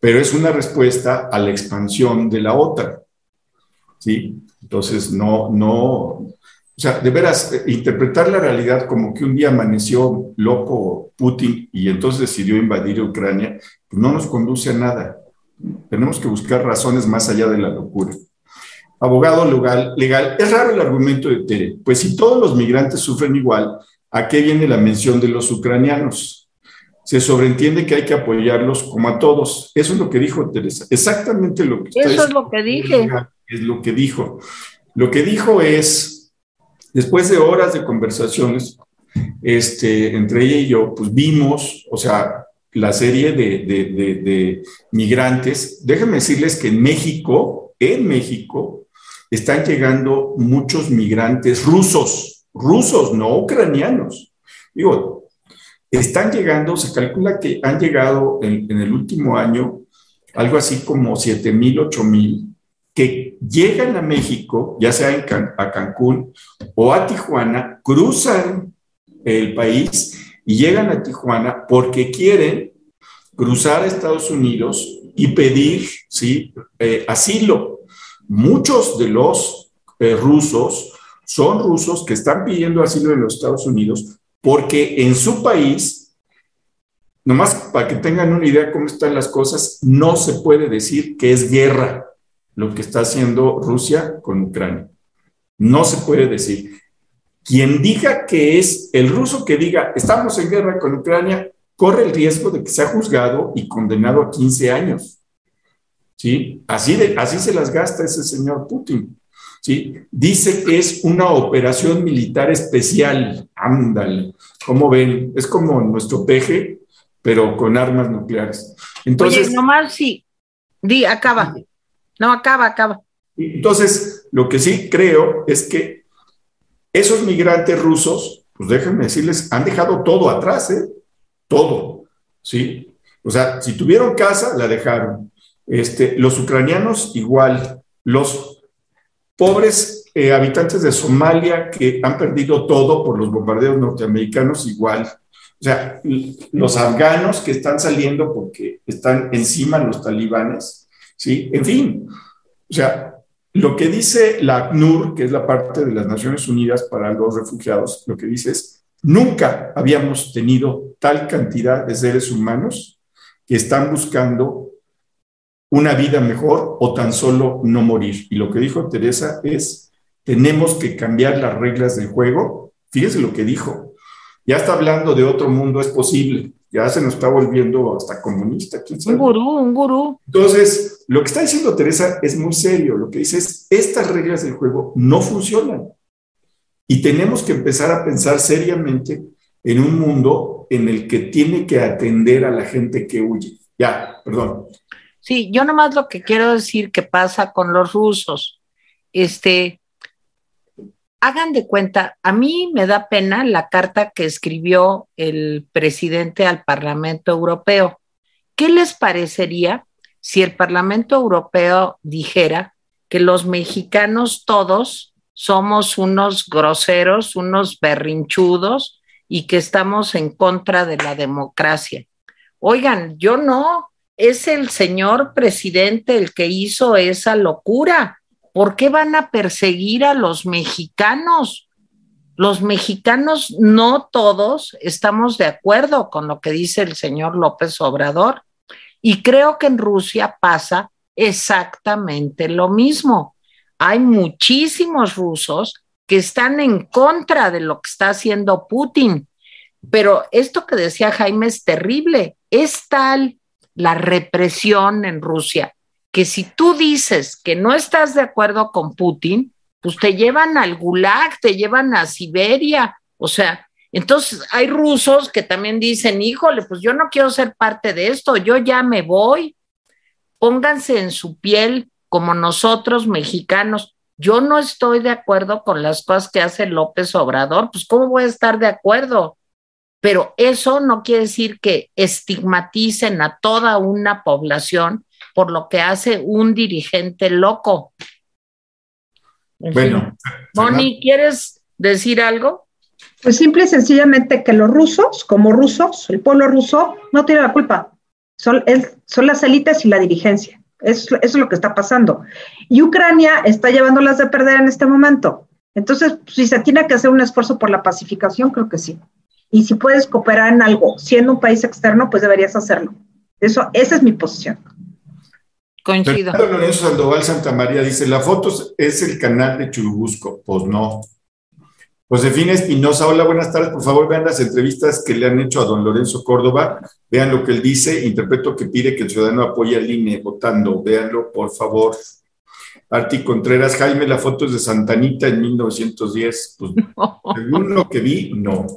pero es una respuesta a la expansión de la OTAN. ¿Sí? Entonces, no, no, o sea, de veras, interpretar la realidad como que un día amaneció loco Putin y entonces decidió invadir Ucrania, pues no nos conduce a nada. Tenemos que buscar razones más allá de la locura. Abogado legal, legal, es raro el argumento de Tere, pues si todos los migrantes sufren igual, ¿a qué viene la mención de los ucranianos? Se sobreentiende que hay que apoyarlos como a todos. Eso es lo que dijo Teresa. Exactamente lo que Eso es lo que dije. Es lo que dijo. Lo que dijo es, después de horas de conversaciones, este, entre ella y yo, pues vimos, o sea, la serie de, migrantes. Déjenme decirles que en México, en México, están llegando muchos migrantes rusos, rusos, no ucranianos. Digo, están llegando, se calcula que han llegado en, el último año algo así como 7 mil, 8 mil, que llegan a México, ya sea a Cancún o a Tijuana, cruzan el país y llegan a Tijuana porque quieren cruzar a Estados Unidos y pedir ¿sí? Eh, asilo. Muchos de los eh, rusos son rusos que están pidiendo asilo en los Estados Unidos porque en su país, nomás para que tengan una idea de cómo están las cosas, no se puede decir que es guerra lo que está haciendo Rusia con Ucrania. No se puede decir. Quien diga que es el ruso que diga, estamos en guerra con Ucrania, corre el riesgo de que sea juzgado y condenado a 15 años. ¿Sí? Así, de, así se las gasta ese señor Putin. ¿Sí? Dice que es una operación militar especial. Ándale. ¿Cómo ven? Es como nuestro peje, pero con armas nucleares. Entonces, Oye, nomás sí. Di, acaba. No, acaba, acaba. Entonces, lo que sí creo es que esos migrantes rusos, pues déjenme decirles, han dejado todo atrás, ¿eh? Todo, ¿sí? O sea, si tuvieron casa, la dejaron. Este, los ucranianos igual, los pobres eh, habitantes de Somalia que han perdido todo por los bombardeos norteamericanos igual. O sea, los afganos que están saliendo porque están encima los talibanes, ¿sí? En fin, o sea, lo que dice la ACNUR, que es la parte de las Naciones Unidas para los Refugiados, lo que dice es, nunca habíamos tenido tal cantidad de seres humanos que están buscando una vida mejor o tan solo no morir. Y lo que dijo Teresa es, tenemos que cambiar las reglas del juego. Fíjese lo que dijo. Ya está hablando de otro mundo, es posible ya se nos está volviendo hasta comunista. Un gurú, un gurú. Entonces, lo que está diciendo Teresa es muy serio. Lo que dice es, estas reglas del juego no funcionan. Y tenemos que empezar a pensar seriamente en un mundo en el que tiene que atender a la gente que huye. Ya, perdón. Sí, yo nomás lo que quiero decir que pasa con los rusos. Este, hagan de cuenta, a mí me da pena la carta que escribió el presidente al Parlamento Europeo. ¿Qué les parecería si el Parlamento Europeo dijera que los mexicanos todos somos unos groseros, unos berrinchudos y que estamos en contra de la democracia? Oigan, yo no, es el señor presidente el que hizo esa locura. ¿Por qué van a perseguir a los mexicanos? Los mexicanos no todos estamos de acuerdo con lo que dice el señor López Obrador. Y creo que en Rusia pasa exactamente lo mismo. Hay muchísimos rusos que están en contra de lo que está haciendo Putin. Pero esto que decía Jaime es terrible. Es tal la represión en Rusia que si tú dices que no estás de acuerdo con Putin, pues te llevan al Gulag, te llevan a Siberia. O sea, entonces hay rusos que también dicen, híjole, pues yo no quiero ser parte de esto, yo ya me voy. Pónganse en su piel como nosotros mexicanos. Yo no estoy de acuerdo con las cosas que hace López Obrador, pues ¿cómo voy a estar de acuerdo? Pero eso no quiere decir que estigmaticen a toda una población por lo que hace un dirigente loco. bueno. Moni, ¿quieres decir algo? Pues simple y sencillamente que los rusos, como rusos, el pueblo ruso, no tiene la culpa. Son, son las élites y la dirigencia. Eso, eso, es lo que está pasando. Y Ucrania está llevándolas de perder en este momento. Entonces, si se tiene que hacer un esfuerzo por la pacificación, creo que sí. Y si puedes cooperar en algo siendo un país externo, pues deberías hacerlo. Eso, esa es mi posición. Coincido. Lorenzo Sandoval Santa María dice, la foto es el canal de Churubusco. Pues no. Josefina Espinosa, hola, buenas tardes. Por favor, vean las entrevistas que le han hecho a don Lorenzo Córdoba. Vean lo que él dice. Interpreto que pide que el ciudadano apoye al INE votando. Véanlo, por favor. Arti Contreras, Jaime, la foto es de Santanita en 1910. Pues, según lo que vi, no.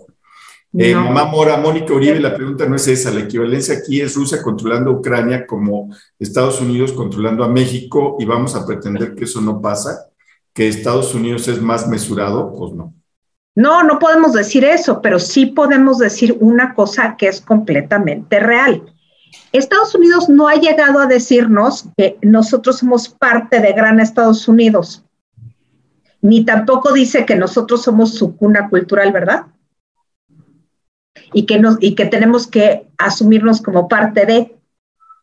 Eh, Mamá Mora, Mónica Uribe, la pregunta no es esa, la equivalencia aquí es Rusia controlando a Ucrania como Estados Unidos controlando a México y vamos a pretender que eso no pasa, que Estados Unidos es más mesurado, pues no. No, no podemos decir eso, pero sí podemos decir una cosa que es completamente real. Estados Unidos no ha llegado a decirnos que nosotros somos parte de Gran Estados Unidos, ni tampoco dice que nosotros somos su cuna cultural, ¿verdad? Y que, nos, y que tenemos que asumirnos como parte de.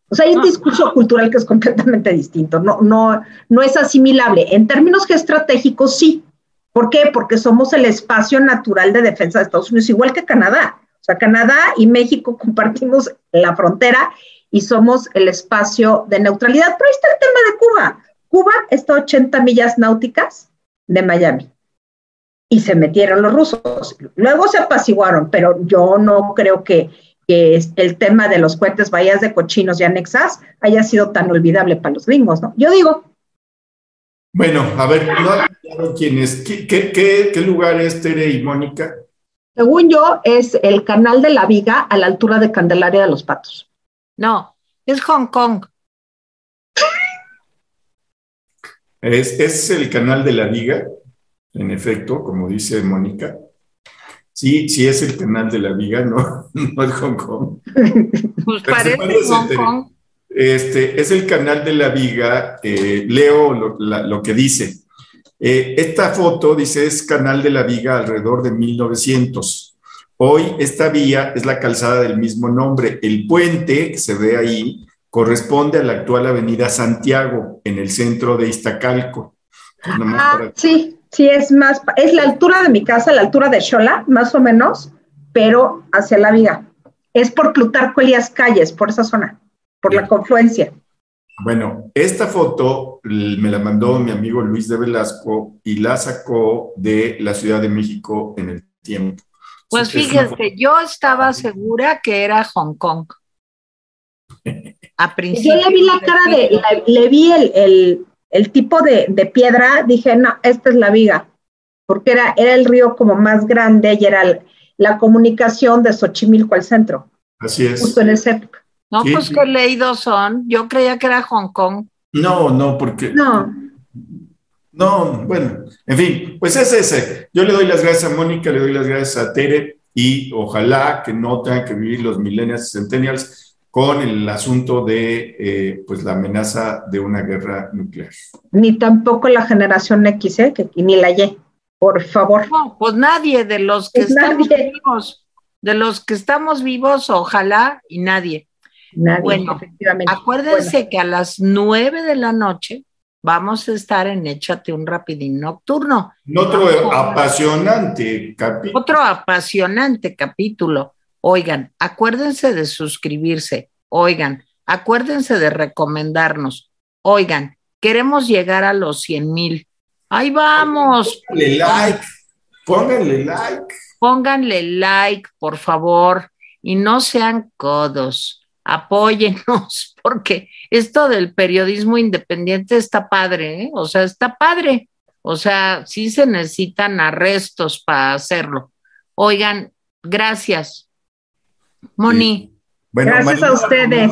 O sea, hay un ah. discurso cultural que es completamente distinto, no, no, no es asimilable. En términos geoestratégicos, sí. ¿Por qué? Porque somos el espacio natural de defensa de Estados Unidos, igual que Canadá. O sea, Canadá y México compartimos la frontera y somos el espacio de neutralidad. Pero ahí está el tema de Cuba. Cuba está a 80 millas náuticas de Miami y se metieron los rusos. Luego se apaciguaron, pero yo no creo que, el tema de los cohetes bahías de cochinos y anexas haya sido tan olvidable para los gringos, ¿no? Yo digo. Bueno, a ver, no quién es. ¿Qué, lugar es Tere y Mónica? Según yo, es el canal de la Viga a la altura de Candelaria de los Patos. No, es Hong Kong. ¿Es, ¿Es el canal de la Viga? En efecto, como dice Mónica. Sí, sí es el canal de la viga, no, no es Hong Kong. Pues parece, Hong Kong. Este, es el canal de la viga, eh, leo lo, que dice. Eh, esta foto dice es canal de la viga alrededor de 1900. Hoy esta vía es la calzada del mismo nombre. El puente que se ve ahí corresponde a la actual avenida Santiago, en el centro de Iztacalco. ah, sí, Sí, es más, es la altura de mi casa, la altura de Xola, más o menos, pero hacia la viga. Es por Plutarco Elías Calles, por esa zona, por la confluencia. Bueno, esta foto me la mandó mi amigo Luis de Velasco y la sacó de la Ciudad de México en el tiempo. Pues fíjense, yo estaba segura que era Hong Kong. A principio. Yo le vi la cara de, le, vi el, el tipo de, piedra, dije, no, esta es la viga, porque era, era el río como más grande y era la comunicación de Xochimilco al centro. Así es. Justo en esa época. No, Sí, pues sí. qué leídos son. Yo creía que era Hong Kong. No, no, porque. No, No, bueno, en fin, pues es ese. Yo le doy las gracias a Mónica, le doy las gracias a Tere y ojalá que no tengan que vivir los millennials y centennials con el asunto de eh, pues la amenaza de una guerra nuclear. ni tampoco la generación X, ¿eh? que, ni la Y. Por favor. No, pues nadie de los que Pues estamos nadie. vivos, de los que estamos vivos, ojalá y nadie. Nadie, Bueno, efectivamente. Acuérdense que a las nueve de la noche vamos a estar en Échate un rapidín nocturno. En Otro apasionante capítulo. Otro apasionante capítulo. Oigan, acuérdense de suscribirse. Oigan, acuérdense de recomendarnos. Oigan, queremos llegar a los 100 mil. Ahí vamos. Pónganle like, pónganle like. Pónganle like, por favor, y no sean codos. Apóyennos, porque esto del periodismo independiente está padre, ¿eh? O sea, está padre. O sea, sí se necesitan arrestos para hacerlo. Oigan, gracias. Moni. Bueno, Gracias a ustedes.